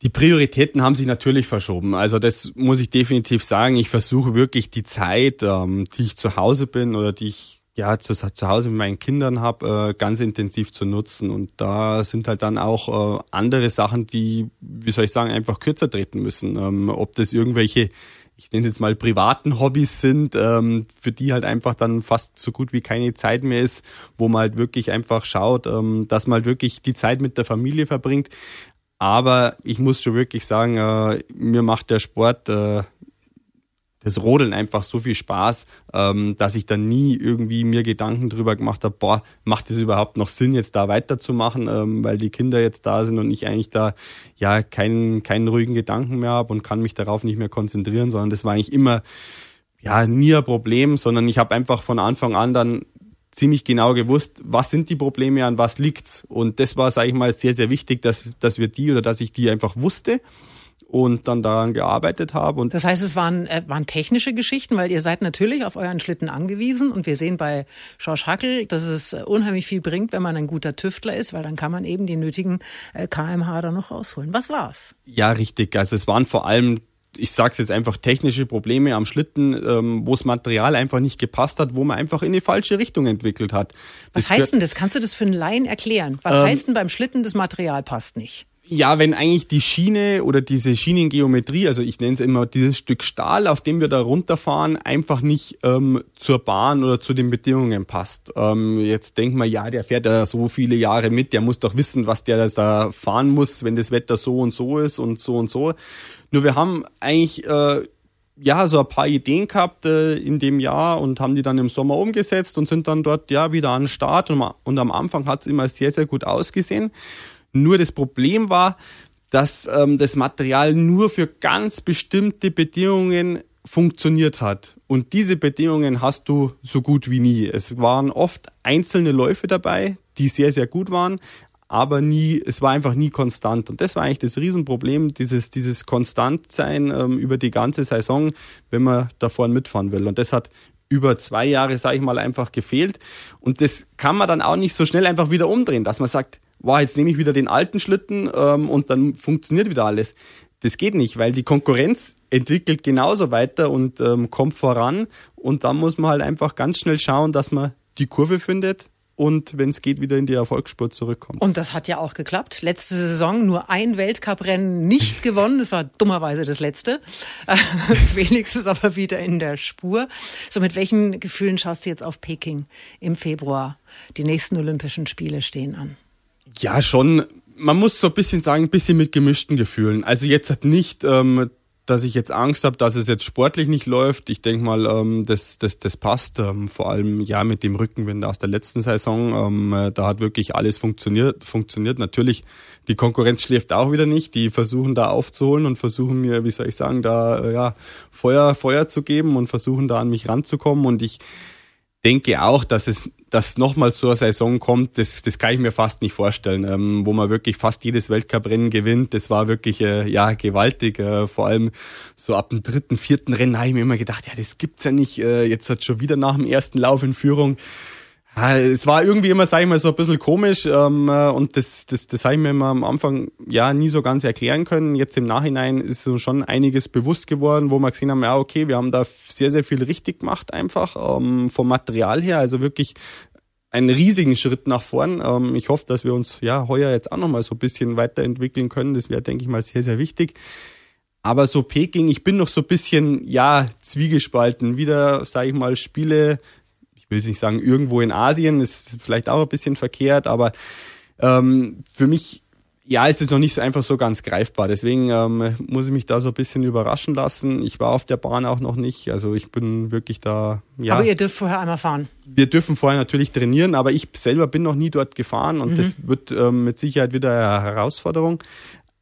Die Prioritäten haben sich natürlich verschoben. Also das muss ich definitiv sagen. Ich versuche wirklich die Zeit, ähm, die ich zu Hause bin oder die ich ja, zu, zu Hause mit meinen Kindern habe, äh, ganz intensiv zu nutzen. Und da sind halt dann auch äh, andere Sachen, die, wie soll ich sagen, einfach kürzer treten müssen. Ähm, ob das irgendwelche, ich nenne jetzt mal privaten Hobbys sind, ähm, für die halt einfach dann fast so gut wie keine Zeit mehr ist, wo man halt wirklich einfach schaut, ähm, dass man halt wirklich die Zeit mit der Familie verbringt. Aber ich muss schon wirklich sagen, äh, mir macht der Sport äh, das Rodeln einfach so viel Spaß, ähm, dass ich dann nie irgendwie mir Gedanken drüber gemacht habe, boah, macht es überhaupt noch Sinn, jetzt da weiterzumachen, ähm, weil die Kinder jetzt da sind und ich eigentlich da ja keinen, keinen ruhigen Gedanken mehr habe und kann mich darauf nicht mehr konzentrieren, sondern das war eigentlich immer ja nie ein Problem, sondern ich habe einfach von Anfang an dann ziemlich genau gewusst, was sind die Probleme, an was liegt's. Und das war, sage ich mal, sehr, sehr wichtig, dass, dass wir die oder dass ich die einfach wusste und dann daran gearbeitet habe. Und das heißt, es waren, äh, waren technische Geschichten, weil ihr seid natürlich auf euren Schlitten angewiesen und wir sehen bei Schorsch Hackel, dass es äh, unheimlich viel bringt, wenn man ein guter Tüftler ist, weil dann kann man eben die nötigen äh, kmh da noch rausholen. Was war's? Ja, richtig. Also es waren vor allem ich sage es jetzt einfach, technische Probleme am Schlitten, ähm, wo das Material einfach nicht gepasst hat, wo man einfach in die falsche Richtung entwickelt hat. Das Was heißt denn das? Kannst du das für einen Laien erklären? Was ähm, heißt denn beim Schlitten, das Material passt nicht? Ja, wenn eigentlich die Schiene oder diese Schienengeometrie, also ich nenne es immer dieses Stück Stahl, auf dem wir da runterfahren, einfach nicht ähm, zur Bahn oder zu den Bedingungen passt. Ähm, jetzt denkt man, ja, der fährt ja so viele Jahre mit, der muss doch wissen, was der da fahren muss, wenn das Wetter so und so ist und so und so. Nur wir haben eigentlich äh, ja so ein paar Ideen gehabt äh, in dem Jahr und haben die dann im Sommer umgesetzt und sind dann dort ja wieder an den Start und, und am Anfang hat es immer sehr, sehr gut ausgesehen. Nur das Problem war, dass ähm, das Material nur für ganz bestimmte Bedingungen funktioniert hat. Und diese Bedingungen hast du so gut wie nie. Es waren oft einzelne Läufe dabei, die sehr, sehr gut waren, aber nie, es war einfach nie konstant. Und das war eigentlich das Riesenproblem, dieses, dieses Konstantsein ähm, über die ganze Saison, wenn man da vorne mitfahren will. Und das hat über zwei Jahre, sage ich mal, einfach gefehlt. Und das kann man dann auch nicht so schnell einfach wieder umdrehen, dass man sagt, wow, jetzt nehme ich wieder den alten Schlitten ähm, und dann funktioniert wieder alles. Das geht nicht, weil die Konkurrenz entwickelt genauso weiter und ähm, kommt voran. Und dann muss man halt einfach ganz schnell schauen, dass man die Kurve findet, und wenn es geht, wieder in die Erfolgsspur zurückkommt. Und das hat ja auch geklappt. Letzte Saison nur ein Weltcuprennen nicht gewonnen. Das war dummerweise das letzte. Wenigstens aber wieder in der Spur. So, mit welchen Gefühlen schaust du jetzt auf Peking im Februar? Die nächsten Olympischen Spiele stehen an. Ja, schon. Man muss so ein bisschen sagen, ein bisschen mit gemischten Gefühlen. Also jetzt hat nicht ähm, dass ich jetzt Angst habe, dass es jetzt sportlich nicht läuft. Ich denke mal, ähm, das, das, das passt. Ähm, vor allem ja mit dem Rückenwind aus der letzten Saison. Ähm, äh, da hat wirklich alles funktioniert. funktioniert. Natürlich, die Konkurrenz schläft auch wieder nicht. Die versuchen da aufzuholen und versuchen mir, wie soll ich sagen, da äh, ja, Feuer, Feuer zu geben und versuchen da an mich ranzukommen. Und ich denke auch, dass es dass nochmal zur Saison kommt, das, das kann ich mir fast nicht vorstellen, ähm, wo man wirklich fast jedes Weltcuprennen gewinnt. Das war wirklich äh, ja gewaltig. Äh, vor allem so ab dem dritten, vierten Rennen habe ich mir immer gedacht, ja, das gibt's ja nicht. Äh, jetzt hat schon wieder nach dem ersten Lauf in Führung es war irgendwie immer, sag ich mal, so ein bisschen komisch ähm, äh, und das, das, das habe ich mir immer am Anfang ja nie so ganz erklären können. Jetzt im Nachhinein ist so schon einiges bewusst geworden, wo wir gesehen haben, ja okay, wir haben da sehr, sehr viel richtig gemacht einfach ähm, vom Material her, also wirklich einen riesigen Schritt nach vorn. Ähm, ich hoffe, dass wir uns ja heuer jetzt auch nochmal so ein bisschen weiterentwickeln können. Das wäre, denke ich mal, sehr, sehr wichtig. Aber so Peking, ich bin noch so ein bisschen, ja, zwiegespalten. Wieder, sage ich mal, Spiele ich will nicht sagen, irgendwo in Asien, ist vielleicht auch ein bisschen verkehrt, aber ähm, für mich ja, ist es noch nicht so einfach so ganz greifbar. Deswegen ähm, muss ich mich da so ein bisschen überraschen lassen. Ich war auf der Bahn auch noch nicht. Also ich bin wirklich da. Ja. Aber ihr dürft vorher einmal fahren. Wir dürfen vorher natürlich trainieren, aber ich selber bin noch nie dort gefahren und mhm. das wird ähm, mit Sicherheit wieder eine Herausforderung.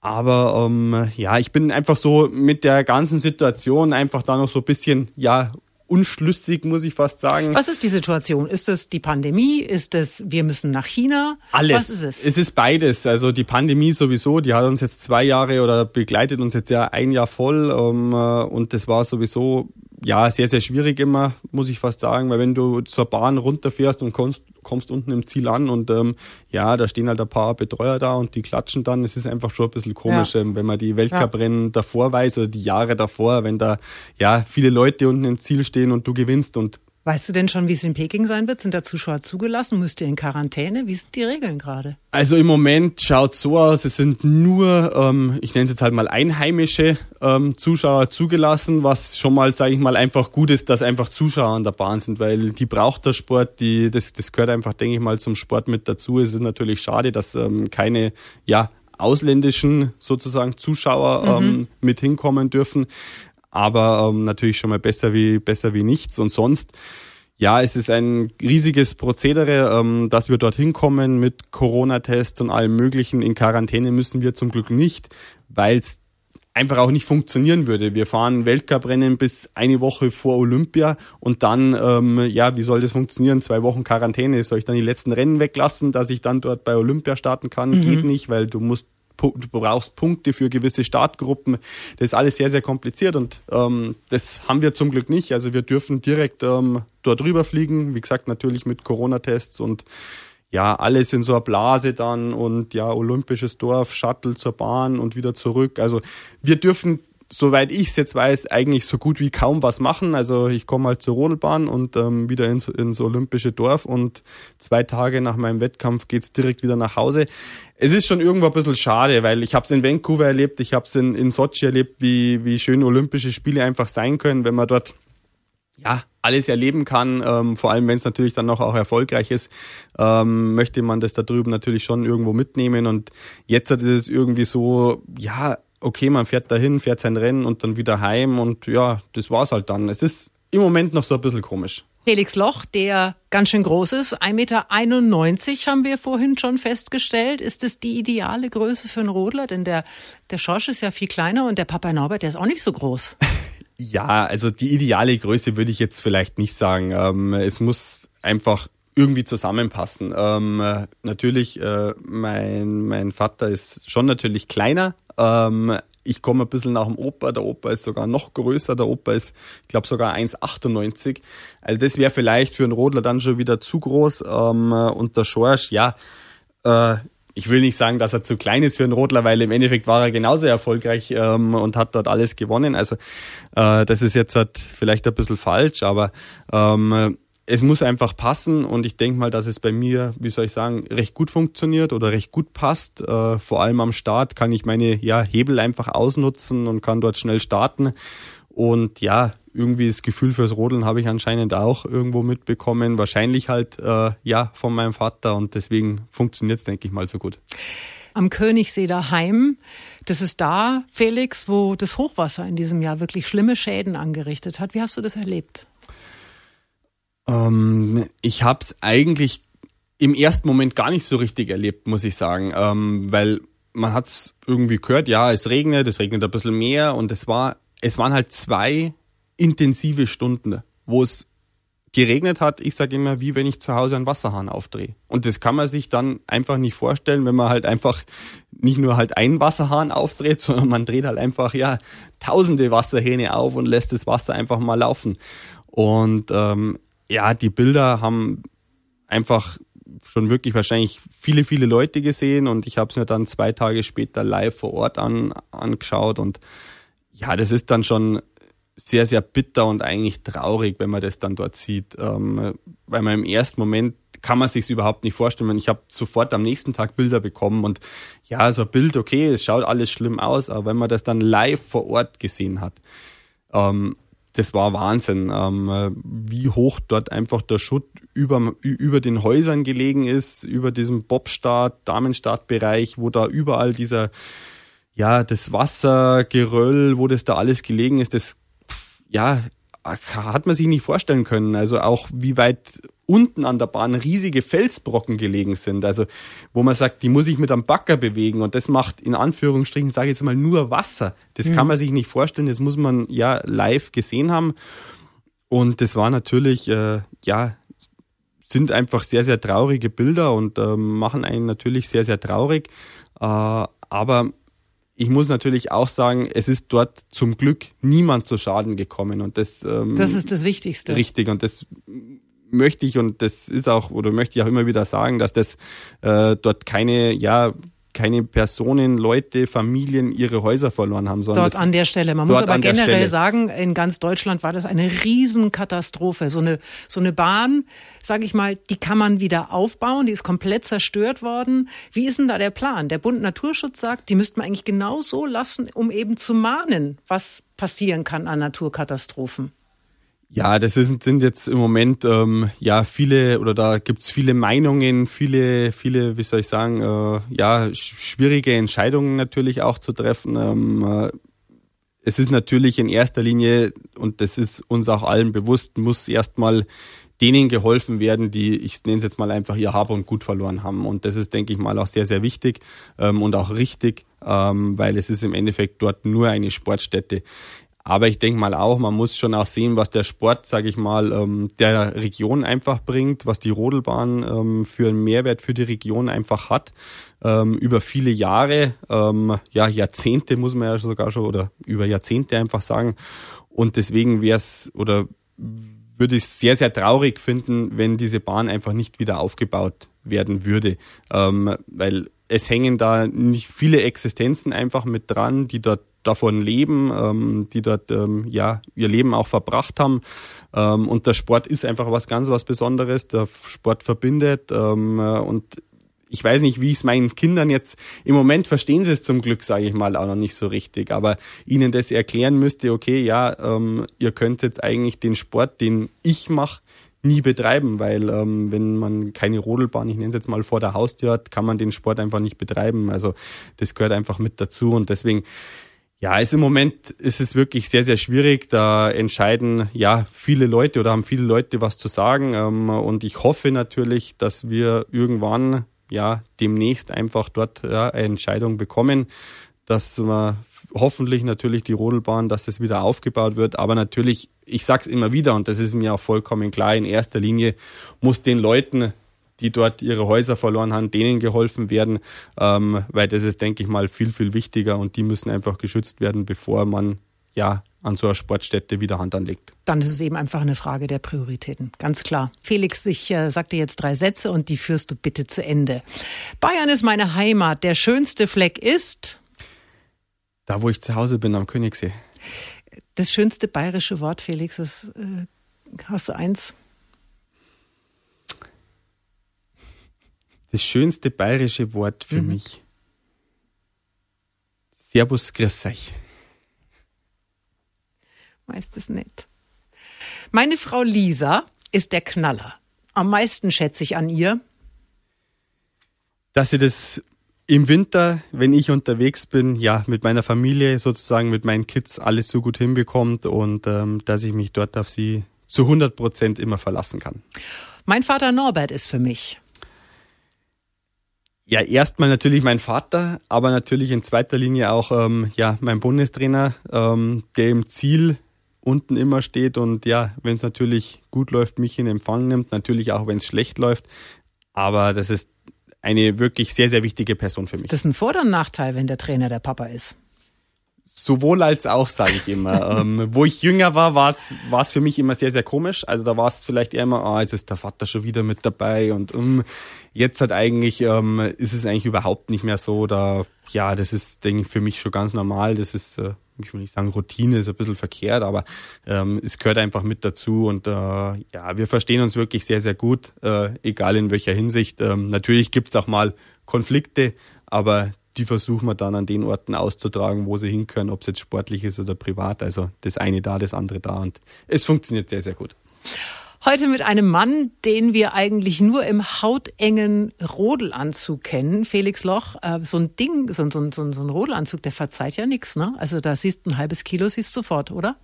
Aber ähm, ja, ich bin einfach so mit der ganzen Situation einfach da noch so ein bisschen ja unschlüssig, muss ich fast sagen. Was ist die Situation? Ist es die Pandemie? Ist es, wir müssen nach China? Alles. Was ist es? Es ist beides. Also die Pandemie sowieso, die hat uns jetzt zwei Jahre oder begleitet uns jetzt ja ein Jahr voll. Ähm, äh, und das war sowieso ja, sehr, sehr schwierig immer, muss ich fast sagen, weil wenn du zur Bahn runterfährst und kommst, kommst unten im Ziel an und ähm, ja, da stehen halt ein paar Betreuer da und die klatschen dann. Es ist einfach schon ein bisschen komisch, ja. ähm, wenn man die Weltcuprennen ja. davor weiß oder die Jahre davor, wenn da ja viele Leute unten im Ziel stehen und du gewinnst und Weißt du denn schon, wie es in Peking sein wird? Sind da Zuschauer zugelassen? Müsst ihr in Quarantäne? Wie sind die Regeln gerade? Also im Moment schaut so aus, es sind nur, ähm, ich nenne es jetzt halt mal einheimische ähm, Zuschauer zugelassen, was schon mal, sage ich mal, einfach gut ist, dass einfach Zuschauer an der Bahn sind, weil die braucht der Sport, die, das, das gehört einfach, denke ich mal, zum Sport mit dazu. Es ist natürlich schade, dass ähm, keine, ja, ausländischen sozusagen Zuschauer mhm. ähm, mit hinkommen dürfen aber ähm, natürlich schon mal besser wie, besser wie nichts. Und sonst, ja, es ist ein riesiges Prozedere, ähm, dass wir dorthin kommen mit Corona-Tests und allem Möglichen. In Quarantäne müssen wir zum Glück nicht, weil es einfach auch nicht funktionieren würde. Wir fahren Weltcuprennen bis eine Woche vor Olympia und dann, ähm, ja, wie soll das funktionieren? Zwei Wochen Quarantäne. Soll ich dann die letzten Rennen weglassen, dass ich dann dort bei Olympia starten kann? Mhm. Geht nicht, weil du musst du brauchst Punkte für gewisse Startgruppen. Das ist alles sehr, sehr kompliziert und ähm, das haben wir zum Glück nicht. Also wir dürfen direkt ähm, dort rüber fliegen. Wie gesagt, natürlich mit Corona-Tests und ja, alles in so einer Blase dann und ja, olympisches Dorf, Shuttle zur Bahn und wieder zurück. Also wir dürfen soweit ich es jetzt weiß, eigentlich so gut wie kaum was machen. Also ich komme halt zur Rodelbahn und ähm, wieder ins, ins olympische Dorf und zwei Tage nach meinem Wettkampf geht's direkt wieder nach Hause. Es ist schon irgendwo ein bisschen schade, weil ich habe es in Vancouver erlebt, ich habe es in, in Sochi erlebt, wie, wie schön Olympische Spiele einfach sein können, wenn man dort ja, alles erleben kann, ähm, vor allem wenn es natürlich dann noch auch erfolgreich ist, ähm, möchte man das da drüben natürlich schon irgendwo mitnehmen und jetzt ist es irgendwie so, ja, okay, man fährt dahin, fährt sein Rennen und dann wieder heim und ja, das war's halt dann. Es ist im Moment noch so ein bisschen komisch. Felix Loch, der ganz schön groß ist, 1,91 Meter haben wir vorhin schon festgestellt. Ist das die ideale Größe für einen Rodler? Denn der, der Schorsch ist ja viel kleiner und der Papa Norbert, der ist auch nicht so groß. Ja, also die ideale Größe würde ich jetzt vielleicht nicht sagen. Ähm, es muss einfach irgendwie zusammenpassen. Ähm, natürlich, äh, mein, mein Vater ist schon natürlich kleiner. Ähm, ich komme ein bisschen nach dem Opa. Der Opa ist sogar noch größer. Der Opa ist, ich glaube, sogar 1,98. Also das wäre vielleicht für einen Rodler dann schon wieder zu groß. Ähm, und der Schorsch, ja, äh, ich will nicht sagen, dass er zu klein ist für einen Rodler, weil im Endeffekt war er genauso erfolgreich ähm, und hat dort alles gewonnen. Also äh, das ist jetzt halt vielleicht ein bisschen falsch, aber ähm, es muss einfach passen und ich denke mal, dass es bei mir, wie soll ich sagen, recht gut funktioniert oder recht gut passt. Äh, vor allem am Start kann ich meine ja, Hebel einfach ausnutzen und kann dort schnell starten. Und ja, irgendwie das Gefühl fürs Rodeln habe ich anscheinend auch irgendwo mitbekommen. Wahrscheinlich halt äh, ja von meinem Vater und deswegen funktioniert es, denke ich mal, so gut. Am Königssee daheim, das ist da, Felix, wo das Hochwasser in diesem Jahr wirklich schlimme Schäden angerichtet hat. Wie hast du das erlebt? Ähm, ich habe es eigentlich im ersten Moment gar nicht so richtig erlebt, muss ich sagen, ähm, weil man hat es irgendwie gehört, ja, es regnet, es regnet ein bisschen mehr und es war, es waren halt zwei intensive Stunden, wo es geregnet hat, ich sage immer, wie wenn ich zu Hause einen Wasserhahn aufdrehe. Und das kann man sich dann einfach nicht vorstellen, wenn man halt einfach nicht nur halt einen Wasserhahn aufdreht, sondern man dreht halt einfach ja tausende Wasserhähne auf und lässt das Wasser einfach mal laufen. Und ähm, ja, die Bilder haben einfach schon wirklich wahrscheinlich viele, viele Leute gesehen und ich habe es mir dann zwei Tage später live vor Ort an, angeschaut und ja, das ist dann schon sehr, sehr bitter und eigentlich traurig, wenn man das dann dort sieht, ähm, weil man im ersten Moment kann man sich überhaupt nicht vorstellen. Ich habe sofort am nächsten Tag Bilder bekommen und ja, so ein Bild, okay, es schaut alles schlimm aus, aber wenn man das dann live vor Ort gesehen hat, ähm, das war Wahnsinn, ähm, wie hoch dort einfach der Schutt über, über den Häusern gelegen ist, über diesem Bobstart, Damenstartbereich, wo da überall dieser, ja, das Wassergeröll, wo das da alles gelegen ist, das, ja, hat man sich nicht vorstellen können. Also auch wie weit unten an der Bahn riesige Felsbrocken gelegen sind. Also wo man sagt, die muss ich mit einem Bagger bewegen und das macht in Anführungsstrichen, sage ich jetzt mal, nur Wasser. Das mhm. kann man sich nicht vorstellen. Das muss man ja live gesehen haben. Und das war natürlich, äh, ja, sind einfach sehr, sehr traurige Bilder und äh, machen einen natürlich sehr, sehr traurig. Äh, aber ich muss natürlich auch sagen, es ist dort zum Glück niemand zu Schaden gekommen und das ähm, das ist das Wichtigste. Richtig und das möchte ich und das ist auch oder möchte ich auch immer wieder sagen, dass das äh, dort keine ja keine Personen, Leute, Familien ihre Häuser verloren haben. Sondern dort an der Stelle. Man muss aber generell sagen, in ganz Deutschland war das eine Riesenkatastrophe. So eine, so eine Bahn, sage ich mal, die kann man wieder aufbauen, die ist komplett zerstört worden. Wie ist denn da der Plan? Der Bund Naturschutz sagt, die müsste man eigentlich genau so lassen, um eben zu mahnen, was passieren kann an Naturkatastrophen. Ja, das ist, sind jetzt im Moment ähm, ja viele oder da gibt's viele Meinungen, viele, viele, wie soll ich sagen, äh, ja, schwierige Entscheidungen natürlich auch zu treffen. Ähm, äh, es ist natürlich in erster Linie, und das ist uns auch allen bewusst, muss erstmal denen geholfen werden, die, ich nenne es jetzt mal einfach, ihr Hab und Gut verloren haben. Und das ist, denke ich mal, auch sehr, sehr wichtig ähm, und auch richtig, ähm, weil es ist im Endeffekt dort nur eine Sportstätte. Aber ich denke mal auch, man muss schon auch sehen, was der Sport, sage ich mal, ähm, der Region einfach bringt, was die Rodelbahn ähm, für einen Mehrwert für die Region einfach hat. Ähm, über viele Jahre, ähm, ja Jahrzehnte muss man ja sogar schon, oder über Jahrzehnte einfach sagen. Und deswegen wäre es, oder würde ich es sehr, sehr traurig finden, wenn diese Bahn einfach nicht wieder aufgebaut werden würde. Ähm, weil es hängen da nicht viele Existenzen einfach mit dran, die dort davon leben, ähm, die dort ähm, ja ihr Leben auch verbracht haben. Ähm, und der Sport ist einfach was ganz was Besonderes. Der Sport verbindet ähm, äh, und ich weiß nicht, wie ich es meinen Kindern jetzt im Moment verstehen sie es zum Glück, sage ich mal, auch noch nicht so richtig. Aber ihnen das erklären müsste, okay, ja, ähm, ihr könnt jetzt eigentlich den Sport, den ich mache, nie betreiben, weil ähm, wenn man keine Rodelbahn, ich nenne es jetzt mal vor der Haustür hat, kann man den Sport einfach nicht betreiben. Also das gehört einfach mit dazu und deswegen Ja, ist im Moment ist es wirklich sehr, sehr schwierig. Da entscheiden ja viele Leute oder haben viele Leute was zu sagen. Ähm, und ich hoffe natürlich, dass wir irgendwann ja demnächst einfach dort ja, eine Entscheidung bekommen, dass wir hoffentlich natürlich die Rodelbahn, dass das wieder aufgebaut wird. Aber natürlich, ich sag's immer wieder und das ist mir auch vollkommen klar, in erster Linie muss den Leuten die dort ihre Häuser verloren haben, denen geholfen werden, ähm, weil das ist, denke ich mal, viel, viel wichtiger und die müssen einfach geschützt werden, bevor man ja an so einer Sportstätte wieder Hand anlegt. Dann ist es eben einfach eine Frage der Prioritäten, ganz klar. Felix, ich äh, sag dir jetzt drei Sätze und die führst du bitte zu Ende. Bayern ist meine Heimat. Der schönste Fleck ist da, wo ich zu Hause bin, am Königssee. Das schönste bayerische Wort, Felix, ist, äh, hast du eins? Das schönste bayerische Wort für mhm. mich. Servus, grüß euch. Meist es nett. Meine Frau Lisa ist der Knaller. Am meisten schätze ich an ihr. Dass sie das im Winter, wenn ich unterwegs bin, ja, mit meiner Familie sozusagen, mit meinen Kids alles so gut hinbekommt und ähm, dass ich mich dort auf sie zu 100 Prozent immer verlassen kann. Mein Vater Norbert ist für mich ja, erstmal natürlich mein Vater, aber natürlich in zweiter Linie auch ähm, ja mein Bundestrainer, ähm, der im Ziel unten immer steht und ja, wenn es natürlich gut läuft, mich in Empfang nimmt, natürlich auch wenn es schlecht läuft. Aber das ist eine wirklich sehr, sehr wichtige Person für mich. Das ist ein Vor- und Nachteil, wenn der Trainer der Papa ist. Sowohl als auch, sage ich immer. ähm, wo ich jünger war, war es für mich immer sehr, sehr komisch. Also da war es vielleicht eher immer, ah, jetzt ist der Vater schon wieder mit dabei und um, jetzt hat eigentlich, ähm, ist es eigentlich überhaupt nicht mehr so. Da, ja, das ist, denke ich, für mich schon ganz normal. Das ist, äh, ich will nicht sagen, Routine ist ein bisschen verkehrt, aber ähm, es gehört einfach mit dazu und äh, ja, wir verstehen uns wirklich sehr, sehr gut, äh, egal in welcher Hinsicht. Ähm, natürlich gibt's auch mal Konflikte, aber die versuchen wir dann an den Orten auszutragen, wo sie hinkönnen, ob es jetzt sportlich ist oder privat. Also das eine da, das andere da. Und es funktioniert sehr, sehr gut. Heute mit einem Mann, den wir eigentlich nur im hautengen Rodelanzug kennen, Felix Loch. Äh, so ein Ding, so, so, so, so ein Rodelanzug, der verzeiht ja nichts, ne? Also da siehst du ein halbes Kilo, siehst du sofort, oder?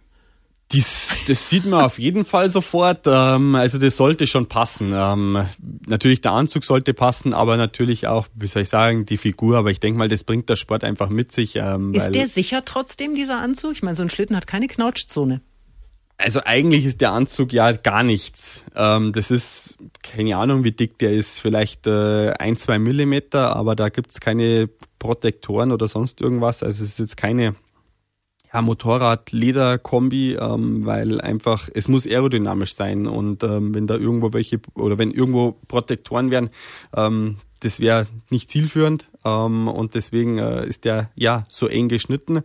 Dies, das sieht man auf jeden Fall sofort. Ähm, also das sollte schon passen. Ähm, natürlich der Anzug sollte passen, aber natürlich auch, wie soll ich sagen, die Figur. Aber ich denke mal, das bringt der Sport einfach mit sich. Ähm, ist der sicher trotzdem, dieser Anzug? Ich meine, so ein Schlitten hat keine Knautschzone. Also eigentlich ist der Anzug ja gar nichts. Ähm, das ist, keine Ahnung, wie dick der ist, vielleicht äh, ein, zwei Millimeter, aber da gibt's keine Protektoren oder sonst irgendwas. Also es ist jetzt keine ja, Motorrad-Leder-Kombi, ähm, weil einfach, es muss aerodynamisch sein und ähm, wenn da irgendwo welche oder wenn irgendwo Protektoren wären, ähm, das wäre nicht zielführend ähm, und deswegen äh, ist der ja so eng geschnitten,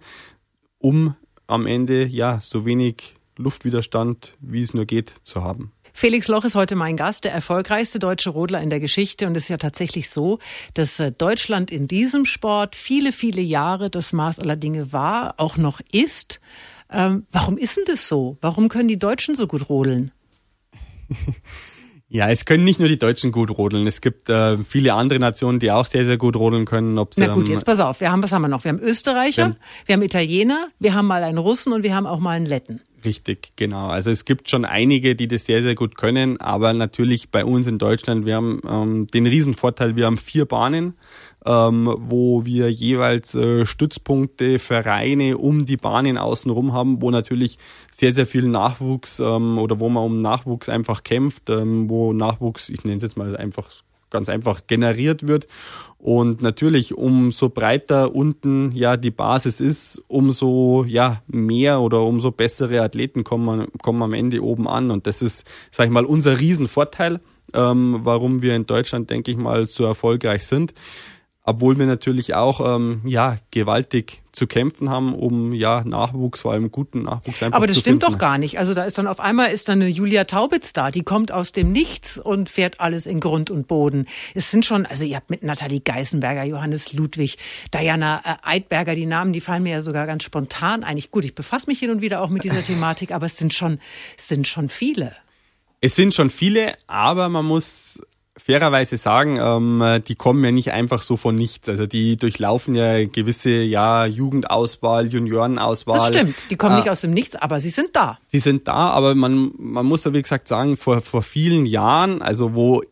um am Ende ja so wenig Luftwiderstand, wie es nur geht, zu haben. Felix Loch ist heute mein Gast, der erfolgreichste deutsche Rodler in der Geschichte. Und es ist ja tatsächlich so, dass äh, Deutschland in diesem Sport viele, viele Jahre das Maß aller Dinge war, auch noch ist. Ähm, warum ist denn das so? Warum können die Deutschen so gut rodeln? Ja, es können nicht nur die Deutschen gut rodeln. Es gibt äh, viele andere Nationen, die auch sehr, sehr gut rodeln können. Ob's, Na gut, ähm, jetzt pass auf. Wir haben, was haben wir noch? Wir haben Österreicher, wir wir haben Italiener, wir haben mal einen Russen und wir haben auch mal einen Letten. Richtig, genau. Also es gibt schon einige, die das sehr, sehr gut können, aber natürlich bei uns in Deutschland, wir haben ähm, den Riesenvorteil, wir haben vier Bahnen, ähm, wo wir jeweils äh, Stützpunkte, Vereine um die Bahnen außenrum haben, wo natürlich sehr, sehr viel Nachwuchs ähm, oder wo man um Nachwuchs einfach kämpft, ähm, wo Nachwuchs, ich nenne es jetzt mal einfach ganz einfach generiert wird. Und natürlich, umso breiter unten ja die Basis ist, umso ja mehr oder umso bessere Athleten kommen, kommen am Ende oben an. Und das ist, sag ich mal, unser Riesenvorteil, ähm, warum wir in Deutschland, denke ich mal, so erfolgreich sind obwohl wir natürlich auch ähm, ja gewaltig zu kämpfen haben, um ja Nachwuchs, vor allem guten Nachwuchs einfach Aber das zu stimmt finden. doch gar nicht. Also da ist dann auf einmal ist dann eine Julia Taubitz da, die kommt aus dem Nichts und fährt alles in Grund und Boden. Es sind schon, also ihr habt mit Nathalie Geißenberger, Johannes Ludwig, Diana äh, Eidberger, die Namen, die fallen mir ja sogar ganz spontan eigentlich. Gut, ich befasse mich hin und wieder auch mit dieser Thematik, aber es sind schon, es sind schon viele. Es sind schon viele, aber man muss fairerweise sagen, ähm, die kommen ja nicht einfach so von nichts. Also die durchlaufen ja gewisse ja Jugendauswahl, Juniorenauswahl. Das stimmt. Die kommen äh, nicht aus dem Nichts, aber sie sind da. Sie sind da, aber man man muss ja wie gesagt sagen, vor vor vielen Jahren, also wo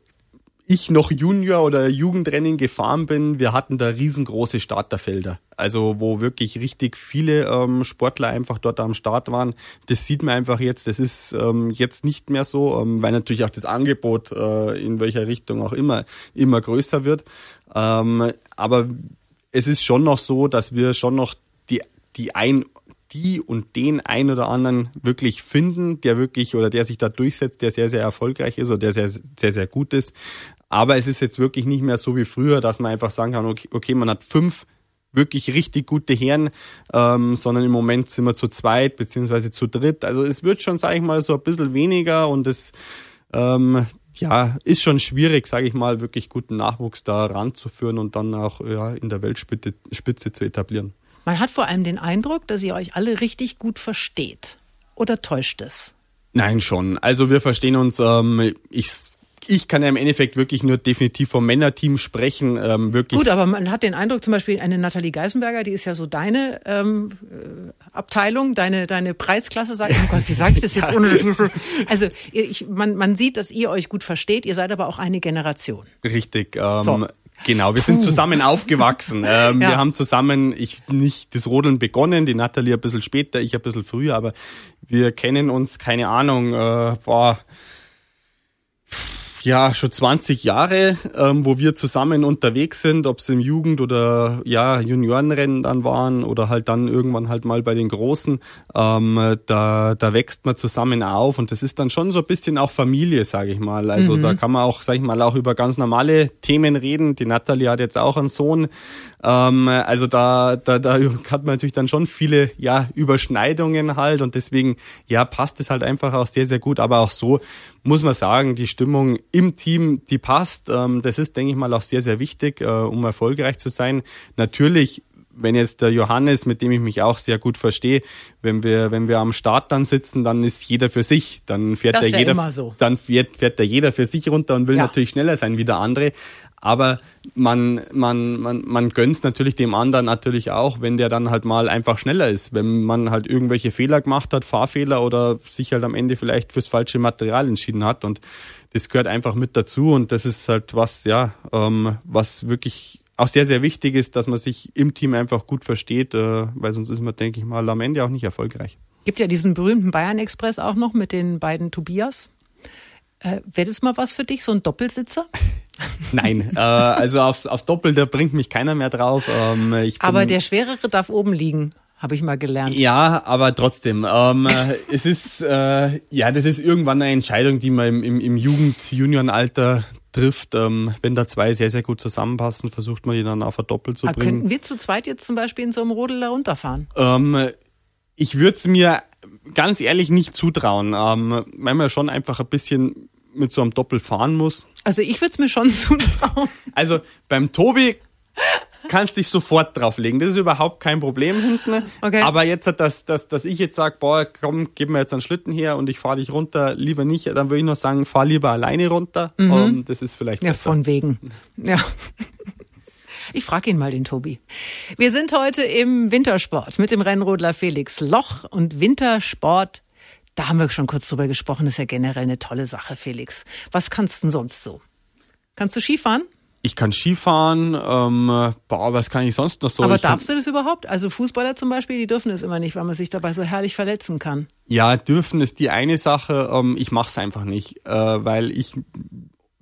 ich noch Junior oder Jugendrennen gefahren bin, wir hatten da riesengroße Starterfelder. Also wo wirklich richtig viele ähm, Sportler einfach dort am Start waren. Das sieht man einfach jetzt. Das ist ähm, jetzt nicht mehr so, ähm, weil natürlich auch das Angebot äh, in welcher Richtung auch immer immer größer wird. Ähm, aber es ist schon noch so, dass wir schon noch die die ein die und den ein oder anderen wirklich finden, der wirklich oder der sich da durchsetzt, der sehr, sehr erfolgreich ist oder der sehr, sehr, sehr gut ist. Aber es ist jetzt wirklich nicht mehr so wie früher, dass man einfach sagen kann, okay, okay man hat fünf wirklich richtig gute Herren, ähm, sondern im Moment sind wir zu zweit beziehungsweise zu dritt. Also es wird schon, sage ich mal, so ein bisschen weniger und es ähm, ja, ist schon schwierig, sage ich mal, wirklich guten Nachwuchs da ranzuführen und dann auch ja, in der Weltspitze Spitze zu etablieren. Man hat vor allem den Eindruck, dass ihr euch alle richtig gut versteht. Oder täuscht es? Nein, schon. Also wir verstehen uns, ähm, ich ich kann ja im Endeffekt wirklich nur definitiv vom Männerteam sprechen. Ähm, wirklich Gut, aber man hat den Eindruck, zum Beispiel eine Nathalie Geisenberger, die ist ja so deine ähm, äh, Abteilung, deine deine Preisklasse, sag ich, oh Gott, wie sage ich das jetzt ohne Also ich, man, man sieht, dass ihr euch gut versteht, ihr seid aber auch eine Generation. Richtig. Ähm, so. Genau, wir sind zusammen aufgewachsen. Ähm, ja. Wir haben zusammen, ich nicht das Rodeln begonnen, die Nathalie ein bisschen später, ich ein bisschen früher, aber wir kennen uns, keine Ahnung, äh, boah, ja schon 20 Jahre, ähm, wo wir zusammen unterwegs sind, ob es im Jugend- oder ja Juniorenrennen dann waren oder halt dann irgendwann halt mal bei den Großen. Ähm, da, da wächst man zusammen auf und das ist dann schon so ein bisschen auch Familie, sage ich mal. Also mhm. da kann man auch, sag ich mal, auch über ganz normale Themen reden. Die Natalie hat jetzt auch einen Sohn. Ähm, also da, da, da hat man natürlich dann schon viele ja Überschneidungen halt und deswegen ja passt es halt einfach auch sehr, sehr gut. Aber auch so muss man sagen, die Stimmung im Team, die passt. Ähm, das ist, denke ich mal, auch sehr, sehr wichtig, äh, um erfolgreich zu sein. Natürlich wenn jetzt der Johannes, mit dem ich mich auch sehr gut verstehe, wenn wir, wenn wir am Start dann sitzen, dann ist jeder für sich. Dann fährt das der jeder, so. dann fährt, fährt der jeder für sich runter und will ja. natürlich schneller sein wie der andere. Aber man, man, man, man gönnt natürlich dem anderen natürlich auch, wenn der dann halt mal einfach schneller ist. Wenn man halt irgendwelche Fehler gemacht hat, Fahrfehler oder sich halt am Ende vielleicht fürs falsche Material entschieden hat. Und das gehört einfach mit dazu. Und das ist halt was, ja, ähm, was wirklich auch sehr, sehr wichtig ist, dass man sich im Team einfach gut versteht, äh, weil sonst ist man, denke ich mal, am Ende auch nicht erfolgreich. Gibt ja diesen berühmten Bayern Express auch noch mit den beiden Tobias. Äh, Wäre das mal was für dich, so ein Doppelsitzer? Nein, äh, also aufs, aufs Doppelte bringt mich keiner mehr drauf. Ähm, aber der Schwerere darf oben liegen habe ich mal gelernt. Ja, aber trotzdem, ähm, es ist äh, ja, das ist irgendwann eine Entscheidung, die man im, im, im Jugend-Juniorenalter trifft. Ähm, wenn da zwei sehr, sehr gut zusammenpassen, versucht man die dann auf ein Doppel zu aber bringen. Könnten wir zu zweit jetzt zum Beispiel in so einem Rodel da runterfahren? Ähm, ich würde es mir ganz ehrlich nicht zutrauen, ähm, weil man schon einfach ein bisschen mit so einem Doppel fahren muss. Also ich würde es mir schon zutrauen. Also beim Tobi kannst dich sofort drauflegen. Das ist überhaupt kein Problem hinten. Okay. Aber jetzt, dass, dass, dass ich jetzt sage, boah, komm, gib mir jetzt einen Schlitten her und ich fahre dich runter, lieber nicht, dann würde ich noch sagen, fahr lieber alleine runter. Mhm. Um, ähm, das ist vielleicht Ja, besser. von wegen. Ja. Ich frage ihn mal, den Tobi. Wir sind heute im Wintersport mit dem Rennrodler Felix Loch und Wintersport da haben wir schon kurz drüber gesprochen, ist ja generell eine tolle Sache, Felix. Was kannst du denn sonst so? Kannst du Skifahren? Ich kann Skifahren, ähm, boah, was kann ich sonst noch so? Aber ich darfst du das überhaupt? Also Fußballer zum Beispiel, die dürfen es immer nicht, weil man sich dabei so herrlich verletzen kann. Ja, dürfen ist die eine Sache. Ähm, ich mache es einfach nicht, äh, weil ich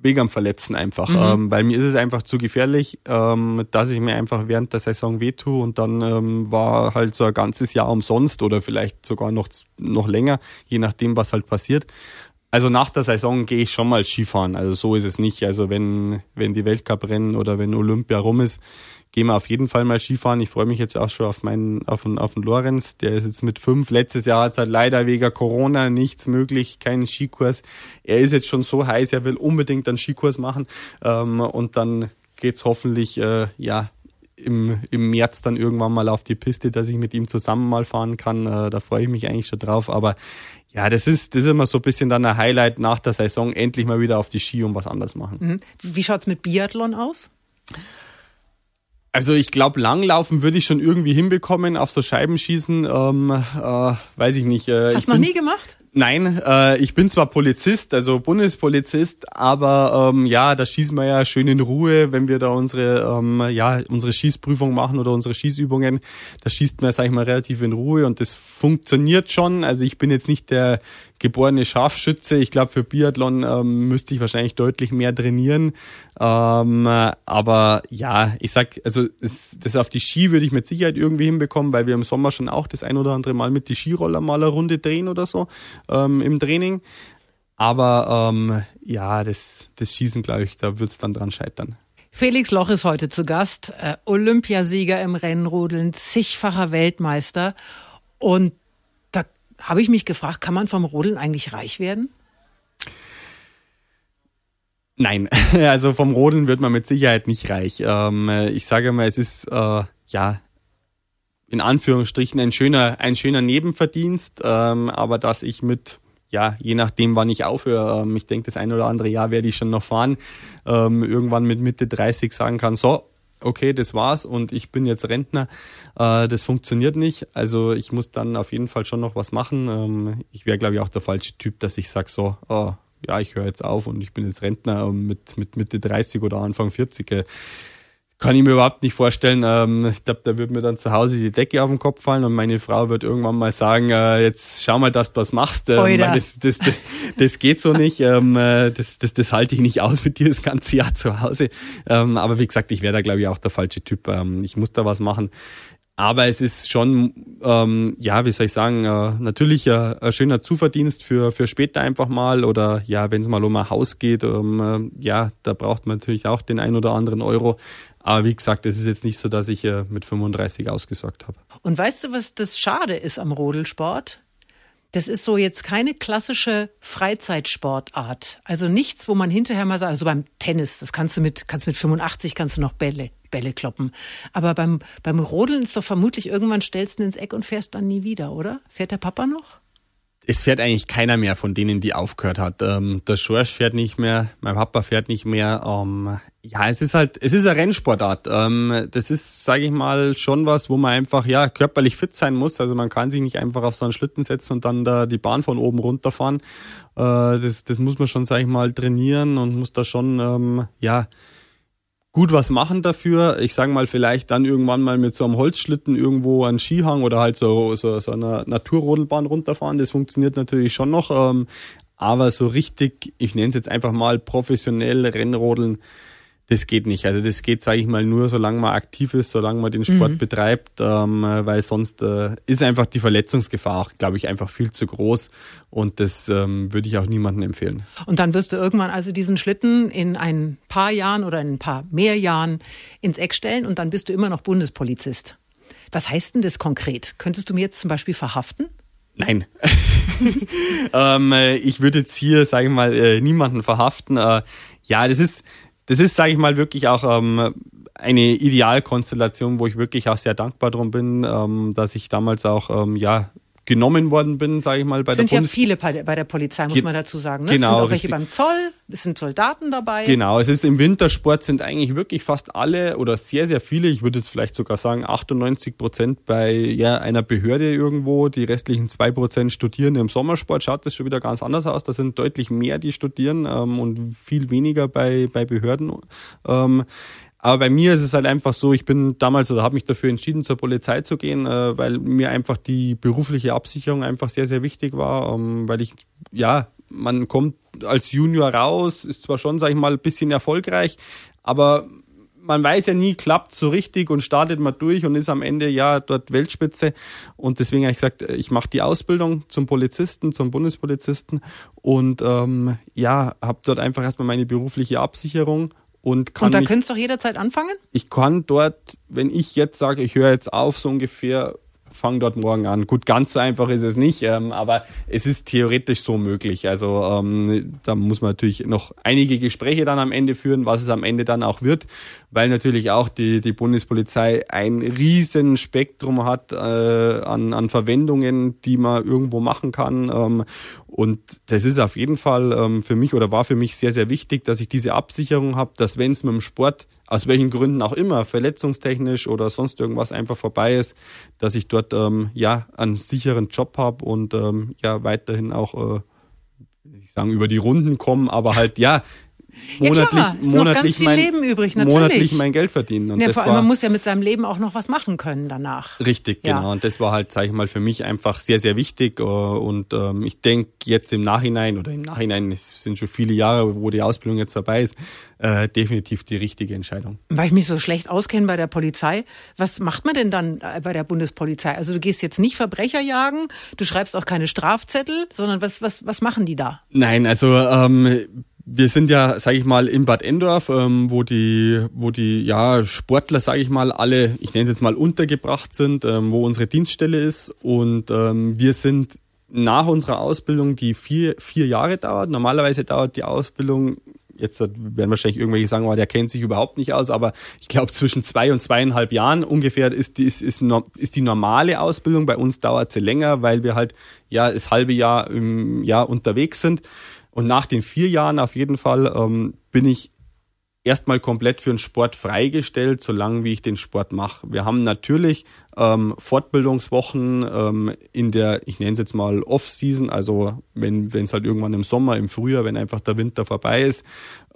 wegen am Verletzen einfach. Mhm. Ähm, weil mir ist es einfach zu gefährlich, ähm, dass ich mir einfach während der Saison wehtue und dann ähm, war halt so ein ganzes Jahr umsonst oder vielleicht sogar noch, noch länger, je nachdem, was halt passiert. Also nach der Saison gehe ich schon mal Skifahren. Also so ist es nicht. Also wenn, wenn die Weltcuprennen oder wenn Olympia rum ist, gehen wir auf jeden Fall mal Skifahren. Ich freue mich jetzt auch schon auf meinen, auf den, auf den Lorenz. Der ist jetzt mit fünf. Letztes Jahr hat es halt leider wegen Corona nichts möglich, keinen Skikurs. Er ist jetzt schon so heiß, er will unbedingt einen Skikurs machen. Ähm, und dann geht's hoffentlich, äh, ja, im, im März dann irgendwann mal auf die Piste, dass ich mit ihm zusammen mal fahren kann. Äh, da freue ich mich eigentlich schon drauf. Aber ja, das ist, das ist immer so ein bisschen dann ein Highlight nach der Saison, endlich mal wieder auf die Ski und was anderes machen. Mhm. Wie schaut's mit Biathlon aus? Also ich glaube, Langlaufen würde ich schon irgendwie hinbekommen, auf so Scheibenschießen, ähm, äh, weiß ich nicht. Äh, Hast du noch nie gemacht? Nein, äh, ich bin zwar Polizist, also Bundespolizist, aber ähm, ja, da schießen wir ja schön in Ruhe, wenn wir da unsere ähm, ja unsere Schießprüfung machen oder unsere Schießübungen. Da schießt man, sag ich mal, relativ in Ruhe und das funktioniert schon. Also ich bin jetzt nicht der geborene Scharfschütze. Ich glaube, für Biathlon ähm, müsste ich wahrscheinlich deutlich mehr trainieren. Ähm, aber ja, ich sag, also das, auf die Ski würde ich mit Sicherheit irgendwie hinbekommen, weil wir im Sommer schon auch das ein oder andere Mal mit die Skiroller mal eine Runde drehen oder so ähm, im Training. Aber ähm, ja, das, das Schießen, glaube ich, da wird es dann dran scheitern. Felix Loch ist heute zu Gast, äh, Olympiasieger im Rennrodeln, zigfacher Weltmeister. Und habe ich mich gefragt, kann man vom Rodeln eigentlich reich werden? Nein, also vom Rodeln wird man mit Sicherheit nicht reich. Ähm, ich sage mal, es ist äh, ja in Anführungsstrichen ein schöner, ein schöner Nebenverdienst, ähm, aber dass ich mit ja, je nachdem, wann ich aufhöre, ähm, ich denke, das ein oder andere Jahr werde ich schon noch fahren, irgendwann mit Mitte 30 sagen kann, so, okay, das war's und ich bin jetzt Rentner. Äh, das funktioniert nicht. Also ich muss dann auf jeden Fall schon noch was machen. Ähm, ich wäre, glaube ich, auch der falsche Typ, dass ich sage so, oh, ja, ich höre jetzt auf und ich bin jetzt Rentner ähm, mit, mit Mitte 30 oder Anfang 40 kann ich mir überhaupt nicht vorstellen. Ähm, ich glaube, da wird mir dann zu Hause die Decke auf den Kopf fallen und meine Frau wird irgendwann mal sagen, äh, jetzt schau mal, dass du was machst. Ähm, das, das, das, das geht so nicht. Ähm, äh, das, das, das halte ich nicht aus mit dir das ganze Jahr zu Hause. Ähm, aber wie gesagt, ich wäre da, glaube ich, auch der falsche Typ. Ähm, ich muss da was machen. Aber es ist schon, ähm, ja, wie soll ich sagen, äh, natürlich äh, ein schöner Zuverdienst für, für später einfach mal oder ja, wenn es mal um ein Haus geht, ähm, äh, ja, da braucht man natürlich auch den ein oder anderen Euro. Aber wie gesagt, es ist jetzt nicht so, dass ich äh, mit 35 ausgesorgt habe. Und weißt du, was das Schade ist am Rodelsport? Das ist so jetzt keine klassische Freizeitsportart. Also nichts, wo man hinterher mal sagt, also beim Tennis, das kannst du mit, kannst mit 85 kannst du noch Bälle, Bälle kloppen. Aber beim, beim Rodeln ist doch vermutlich irgendwann stellst du ins Eck und fährst dann nie wieder, oder? Fährt der Papa noch? Es fährt eigentlich keiner mehr von denen, die aufgehört hat. Ähm, der Schorsch fährt nicht mehr, mein Papa fährt nicht mehr. Ähm, ja, es ist halt, es ist eine Rennsportart. Ähm, das ist, sage ich mal, schon was, wo man einfach ja körperlich fit sein muss. Also man kann sich nicht einfach auf so einen Schlitten setzen und dann da die Bahn von oben runterfahren. Äh, das, das muss man schon, sage ich mal, trainieren und muss da schon ähm, ja gut was machen dafür. Ich sage mal, vielleicht dann irgendwann mal mit so einem Holzschlitten irgendwo an Skihang oder halt so, so, so einer Naturrodelbahn runterfahren. Das funktioniert natürlich schon noch. Ähm, aber so richtig, ich nenne es jetzt einfach mal professionell Rennrodeln, das geht nicht. Also das geht, sage ich mal, nur solange man aktiv ist, solange man den Sport mhm. betreibt, ähm, weil sonst äh, ist einfach die Verletzungsgefahr, glaube ich, einfach viel zu groß und das ähm, würde ich auch niemandem empfehlen. Und dann wirst du irgendwann also diesen Schlitten in ein paar Jahren oder in ein paar mehr Jahren ins Eck stellen und dann bist du immer noch Bundespolizist. Was heißt denn das konkret? Könntest du mir jetzt zum Beispiel verhaften? Nein. ähm, äh, ich würde jetzt hier, sage ich mal, äh, niemanden verhaften. Äh, ja, das ist, das ist, sage ich mal, wirklich auch ähm, eine Idealkonstellation, wo ich wirklich auch sehr dankbar drum bin, ähm, dass ich damals auch ähm, ja genommen worden bin, sage ich mal, bei sind der Bundes... sind ja viele bei der Polizei, muss Ge man dazu sagen. Ne? Genau, es sind auch welche beim Zoll, es sind Soldaten dabei. Genau, es ist im Wintersport sind eigentlich wirklich fast alle oder sehr, sehr viele, ich würde jetzt vielleicht sogar sagen 98 Prozent bei ja, einer Behörde irgendwo, die restlichen zwei Prozent studieren im Sommersport, schaut das schon wieder ganz anders aus. Da sind deutlich mehr, die studieren ähm, und viel weniger bei, bei Behörden. Ähm, aber bei mir ist es halt einfach so, ich bin damals oder habe mich dafür entschieden, zur Polizei zu gehen, äh, weil mir einfach die berufliche Absicherung einfach sehr, sehr wichtig war, ähm, weil ich, ja, man kommt als Junior raus, ist zwar schon, sag ich mal, ein bisschen erfolgreich, aber man weiß ja nie, klappt so richtig und startet mal durch und ist am Ende ja dort Weltspitze. Und deswegen habe ich gesagt, ich mache die Ausbildung zum Polizisten, zum Bundespolizisten und ähm, ja, habe dort einfach erstmal meine berufliche Absicherung und kann. Und da könntest du doch jederzeit anfangen? Ich kann dort, wenn ich jetzt sage, ich höre jetzt auf, so ungefähr fang dort morgen an. Gut, ganz so einfach ist es nicht, ähm, aber es ist theoretisch so möglich. Also ähm, da muss man natürlich noch einige Gespräche dann am Ende führen, was es am Ende dann auch wird, weil natürlich auch die, die Bundespolizei ein riesen Spektrum hat äh, an, an Verwendungen, die man irgendwo machen kann. Ähm, und das ist auf jeden Fall ähm, für mich oder war für mich sehr, sehr wichtig, dass ich diese Absicherung habe, dass wenn es mit dem Sport aus welchen Gründen auch immer, verletzungstechnisch oder sonst irgendwas einfach vorbei ist, dass ich dort ähm, ja einen sicheren Job habe und ähm, ja weiterhin auch, äh, ich sagen, über die Runden kommen, aber halt ja monatlich, ja, klar. Ist monatlich noch ganz viel mein, Leben übrig, natürlich. monatlich mein Geld verdienen. Und ja, das vor allem, war man muss ja mit seinem Leben auch noch was machen können danach. richtig, Ja. genau. Und das war halt, sage ich mal, für mich einfach sehr, sehr wichtig. äh, Und ähm, ich denke jetzt im Nachhinein oder im Nachhinein, es sind schon viele Jahre, wo die Ausbildung jetzt vorbei ist, äh, definitiv die richtige Entscheidung. Weil ich mich so schlecht auskenne bei der Polizei. Was macht man denn dann äh, bei der Bundespolizei? Also du gehst jetzt nicht Verbrecher jagen, du schreibst auch keine Strafzettel, sondern was, was, was machen die da? Nein, also ähm, wir sind ja, sage ich mal, in Bad Endorf, ähm, wo die, wo die ja Sportler, sage ich mal, alle, ich nenne es jetzt mal untergebracht sind, ähm, wo unsere Dienststelle ist und ähm, wir sind nach unserer Ausbildung, die vier, vier Jahre dauert. Normalerweise dauert die Ausbildung Jetzt werden wahrscheinlich irgendwelche sagen, oh, der kennt sich überhaupt nicht aus, aber ich glaube zwischen zwei und zweieinhalb Jahren ungefähr ist die, ist, ist, ist die normale Ausbildung. Bei uns dauert sie länger, weil wir halt ja das halbe Jahr im Jahr unterwegs sind. Und nach den vier Jahren auf jeden Fall ähm, bin ich erstmal komplett für den Sport freigestellt, solange wie ich den Sport mache. Wir haben natürlich ähm, Fortbildungswochen ähm, in der, ich nenne es jetzt mal Off-Season, also wenn es halt irgendwann im Sommer, im Frühjahr, wenn einfach der Winter vorbei ist,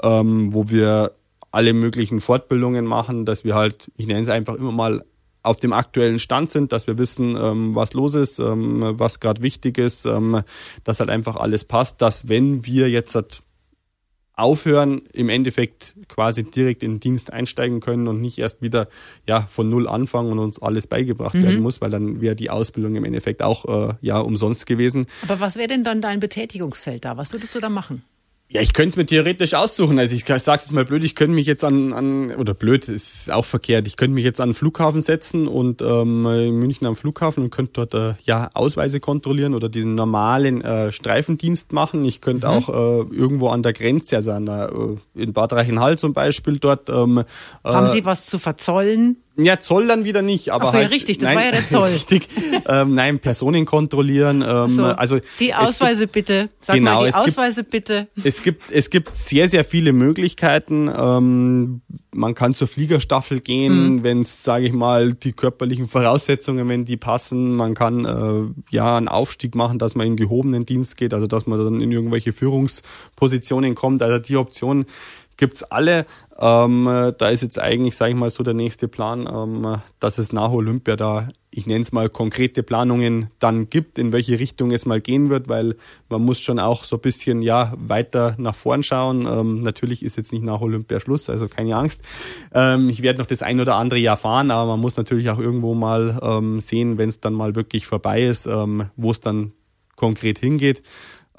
ähm, wo wir alle möglichen Fortbildungen machen, dass wir halt, ich nenne es einfach immer mal auf dem aktuellen Stand sind, dass wir wissen, ähm, was los ist, ähm, was gerade wichtig ist, ähm, dass halt einfach alles passt, dass wenn wir jetzt halt aufhören, im Endeffekt quasi direkt in den Dienst einsteigen können und nicht erst wieder ja von null anfangen und uns alles beigebracht werden muss, weil dann wäre die Ausbildung im Endeffekt auch äh, ja umsonst gewesen. Aber was wäre denn dann dein Betätigungsfeld da? Was würdest du da machen? Ja, ich könnte es mir theoretisch aussuchen. Also ich sage es mal blöd, ich könnte mich jetzt an, an oder blöd ist auch verkehrt. Ich könnte mich jetzt an den Flughafen setzen und ähm, in München am Flughafen und könnte dort äh, ja Ausweise kontrollieren oder diesen normalen äh, Streifendienst machen. Ich könnte auch äh, irgendwo an der Grenze, also an der, äh, in Bad Reichenhall zum Beispiel dort. Ähm, Haben äh, Sie was zu verzollen? Ja, Zoll dann wieder nicht, aber Ach so, ja, halt, richtig, das nein, war ja der Zoll. Richtig, ähm, nein, Personen kontrollieren. Ähm, So, also die Ausweise bitte. Sag Genau, mal, die es gibt- Ausweise bitte. es gibt, es gibt sehr, sehr viele Möglichkeiten. Ähm, man kann zur Fliegerstaffel gehen, wenn es, sage ich mal, die körperlichen Voraussetzungen, wenn die passen. Man kann äh, ja einen Aufstieg machen, dass man in gehobenen Dienst geht, also dass man dann in irgendwelche Führungspositionen kommt. Also die Option gibt's alle. Ähm, äh, da ist jetzt eigentlich, sage ich mal, so der nächste Plan, ähm, dass es nach Olympia da, ich nenne es mal, konkrete Planungen dann gibt, in welche Richtung es mal gehen wird, weil man muss schon auch so ein bisschen ja weiter nach vorn schauen. Ähm, natürlich ist jetzt nicht nach Olympia Schluss, also keine Angst. Ähm, ich werde noch das ein oder andere Jahr fahren, aber man muss natürlich auch irgendwo mal ähm, sehen, wenn es dann mal wirklich vorbei ist, ähm, wo es dann konkret hingeht.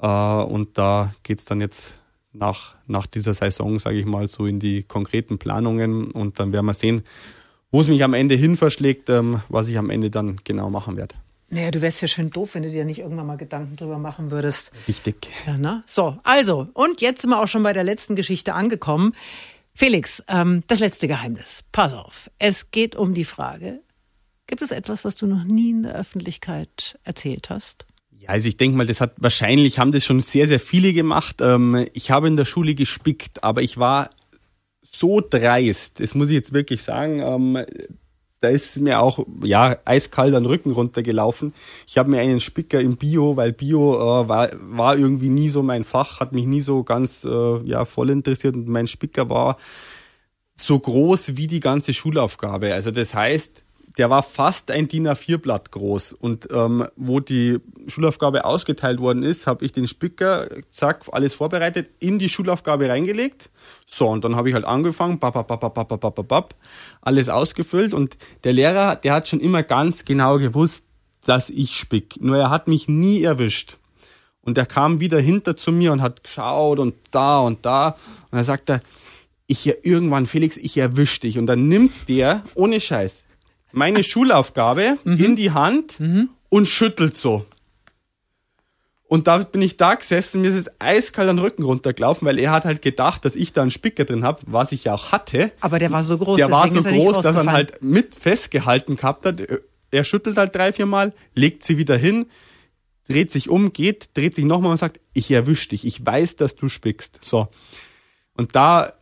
Äh, und da geht's dann jetzt nach, nach dieser Saison, sage ich mal, so in die konkreten Planungen und dann werden wir sehen, wo es mich am Ende hin verschlägt, ähm, was ich am Ende dann genau machen werde. Naja, du wärst ja schön doof, wenn du dir nicht irgendwann mal Gedanken drüber machen würdest. Wichtig. Ja, ne? So, also, und jetzt sind wir auch schon bei der letzten Geschichte angekommen. Felix, ähm, das letzte Geheimnis. Pass auf. Es geht um die Frage, gibt es etwas, was du noch nie in der Öffentlichkeit erzählt hast? Also ich denke mal, das hat wahrscheinlich haben das schon sehr, sehr viele gemacht. Ähm, ich habe in der Schule gespickt, aber ich war so dreist, das muss ich jetzt wirklich sagen. Ähm, da ist mir auch ja eiskalt den Rücken runtergelaufen. Ich habe mir einen Spicker im Bio, weil Bio äh, war, war irgendwie nie so mein Fach, hat mich nie so ganz äh, ja voll interessiert und mein Spicker war so groß wie die ganze Schulaufgabe. Also das heißt, der war fast ein DIN A4-Blatt groß. Und ähm, wo die Schulaufgabe ausgeteilt worden ist, habe ich den Spicker, zack, alles vorbereitet, in die Schulaufgabe reingelegt. So, und dann habe ich halt angefangen, bap, bap, bap, bap, bap, bap, bap, alles ausgefüllt. Und der Lehrer, der hat schon immer ganz genau gewusst, dass ich spick. Nur er hat mich nie erwischt. Und er kam wieder hinter zu mir und hat geschaut und da und da. Und dann sagt er, ich irgendwann, Felix, ich erwisch dich. Und dann nimmt der, ohne Scheiß, meine Schulaufgabe in die Hand und schüttelt so. Und da bin ich da gesessen, mir ist es eiskalt den Rücken runtergelaufen, weil er hat halt gedacht, dass ich da einen Spicker drin habe, was ich ja auch hatte. Aber der war so groß, Der war so groß, dass er halt mit festgehalten gehabt hat. Er schüttelt halt drei, vier Mal, legt sie wieder hin, dreht sich um, geht, dreht sich nochmal und sagt, ich erwisch dich, ich weiß, dass du spickst. So. Und da,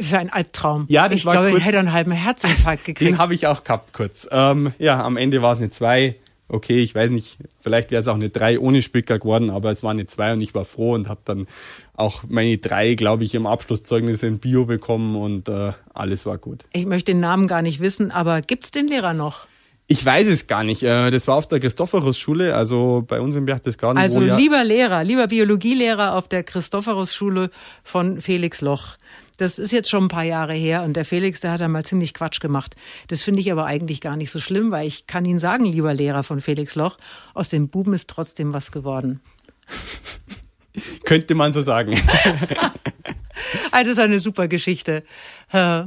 Für ein Albtraum. Ja, das ich war glaube, ich kurz- hätte einen halben Herzinfarkt gekriegt. den habe ich auch gehabt kurz. Ähm, ja, am Ende war es eine zwei. Okay, ich weiß nicht, vielleicht wäre es auch eine drei ohne Spicker geworden, aber es war eine zwei und ich war froh und habe dann auch meine drei, glaube ich, im Abschlusszeugnis in Bio bekommen und äh, alles war gut. Ich möchte den Namen gar nicht wissen, aber gibt's den Lehrer noch? Ich weiß es gar nicht. Äh, Das war auf der Christophorus-Schule, also bei uns im Berchtesgaden. Also lieber Lehrer, lieber Biologielehrer auf der Christophorus-Schule von Felix Loch. Das ist jetzt schon ein paar Jahre her und der Felix, der hat da mal ziemlich Quatsch gemacht. Das finde ich aber eigentlich gar nicht so schlimm, weil ich kann Ihnen sagen, lieber Lehrer von Felix Loch, aus dem Buben ist trotzdem was geworden. könnte man so sagen. Ah, das ist eine super Geschichte. Äh,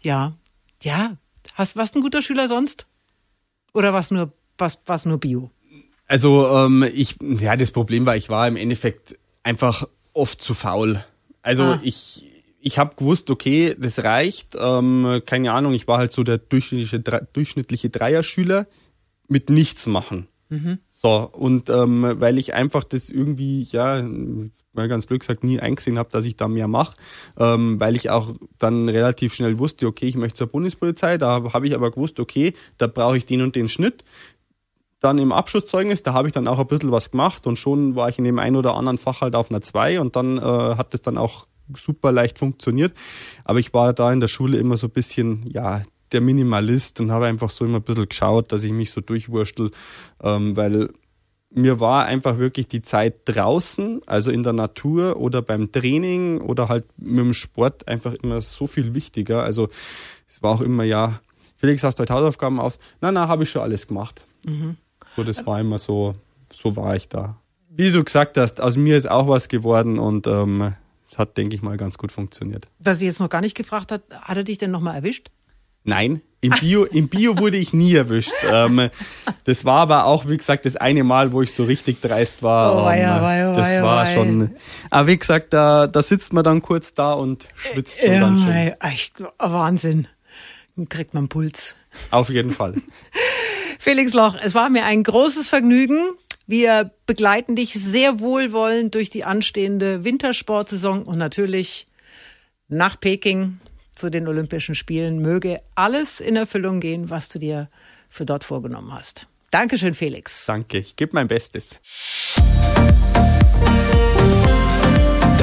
ja, ja. Hast, warst ein guter Schüler sonst? Oder was nur, was, was nur Bio? Also ähm, ich, ja, das Problem war, ich war im Endeffekt einfach oft zu faul. Also Ah. ich, ich habe gewusst, okay, das reicht. Ähm, keine Ahnung, ich war halt so der durchschnittliche, durchschnittliche Dreierschüler mit nichts machen. So, und ähm, weil ich einfach das irgendwie, ja, mal ganz blöd gesagt, nie eingesehen habe, dass ich da mehr mache, ähm, weil ich auch dann relativ schnell wusste, okay, ich möchte zur Bundespolizei, da habe ich aber gewusst, okay, da brauche ich den und den Schnitt. Dann im Abschlusszeugnis, da habe ich dann auch ein bisschen was gemacht und schon war ich in dem einen oder anderen Fach halt auf einer 2 und dann äh, hat das dann auch super leicht funktioniert. Aber ich war da in der Schule immer so ein bisschen, ja, der Minimalist und habe einfach so immer ein bisschen geschaut, dass ich mich so durchwurstel, ähm, weil mir war einfach wirklich die Zeit draußen, also in der Natur oder beim Training oder halt mit dem Sport einfach immer so viel wichtiger. Also es war auch immer, ja, Felix, hast du heute Hausaufgaben auf? Na, na, habe ich schon alles gemacht. So, das war immer so, so war ich da. Wie du gesagt hast, aus mir ist auch was geworden und ähm, es hat, denke ich mal, ganz gut funktioniert. Was ich jetzt noch gar nicht gefragt hat, hat er dich denn nochmal erwischt? Nein, im Bio, im Bio wurde ich nie erwischt. Ähm, das war aber auch, wie gesagt, das eine Mal, wo ich so richtig dreist war. Oh, weia, Ähm, weia, das weia, war schon. Aber wie gesagt, da, da sitzt man dann kurz da und schwitzt schon ganz schön. echt, Wahnsinn. Dann kriegt man Puls. Auf jeden Fall. Felix Loch, es war mir ein großes Vergnügen. Wir begleiten dich sehr wohlwollend durch die anstehende Wintersportsaison und natürlich nach Peking zu den Olympischen Spielen. Möge alles in Erfüllung gehen, was du dir für dort vorgenommen hast. Dankeschön, Felix. Danke, ich gebe mein Bestes.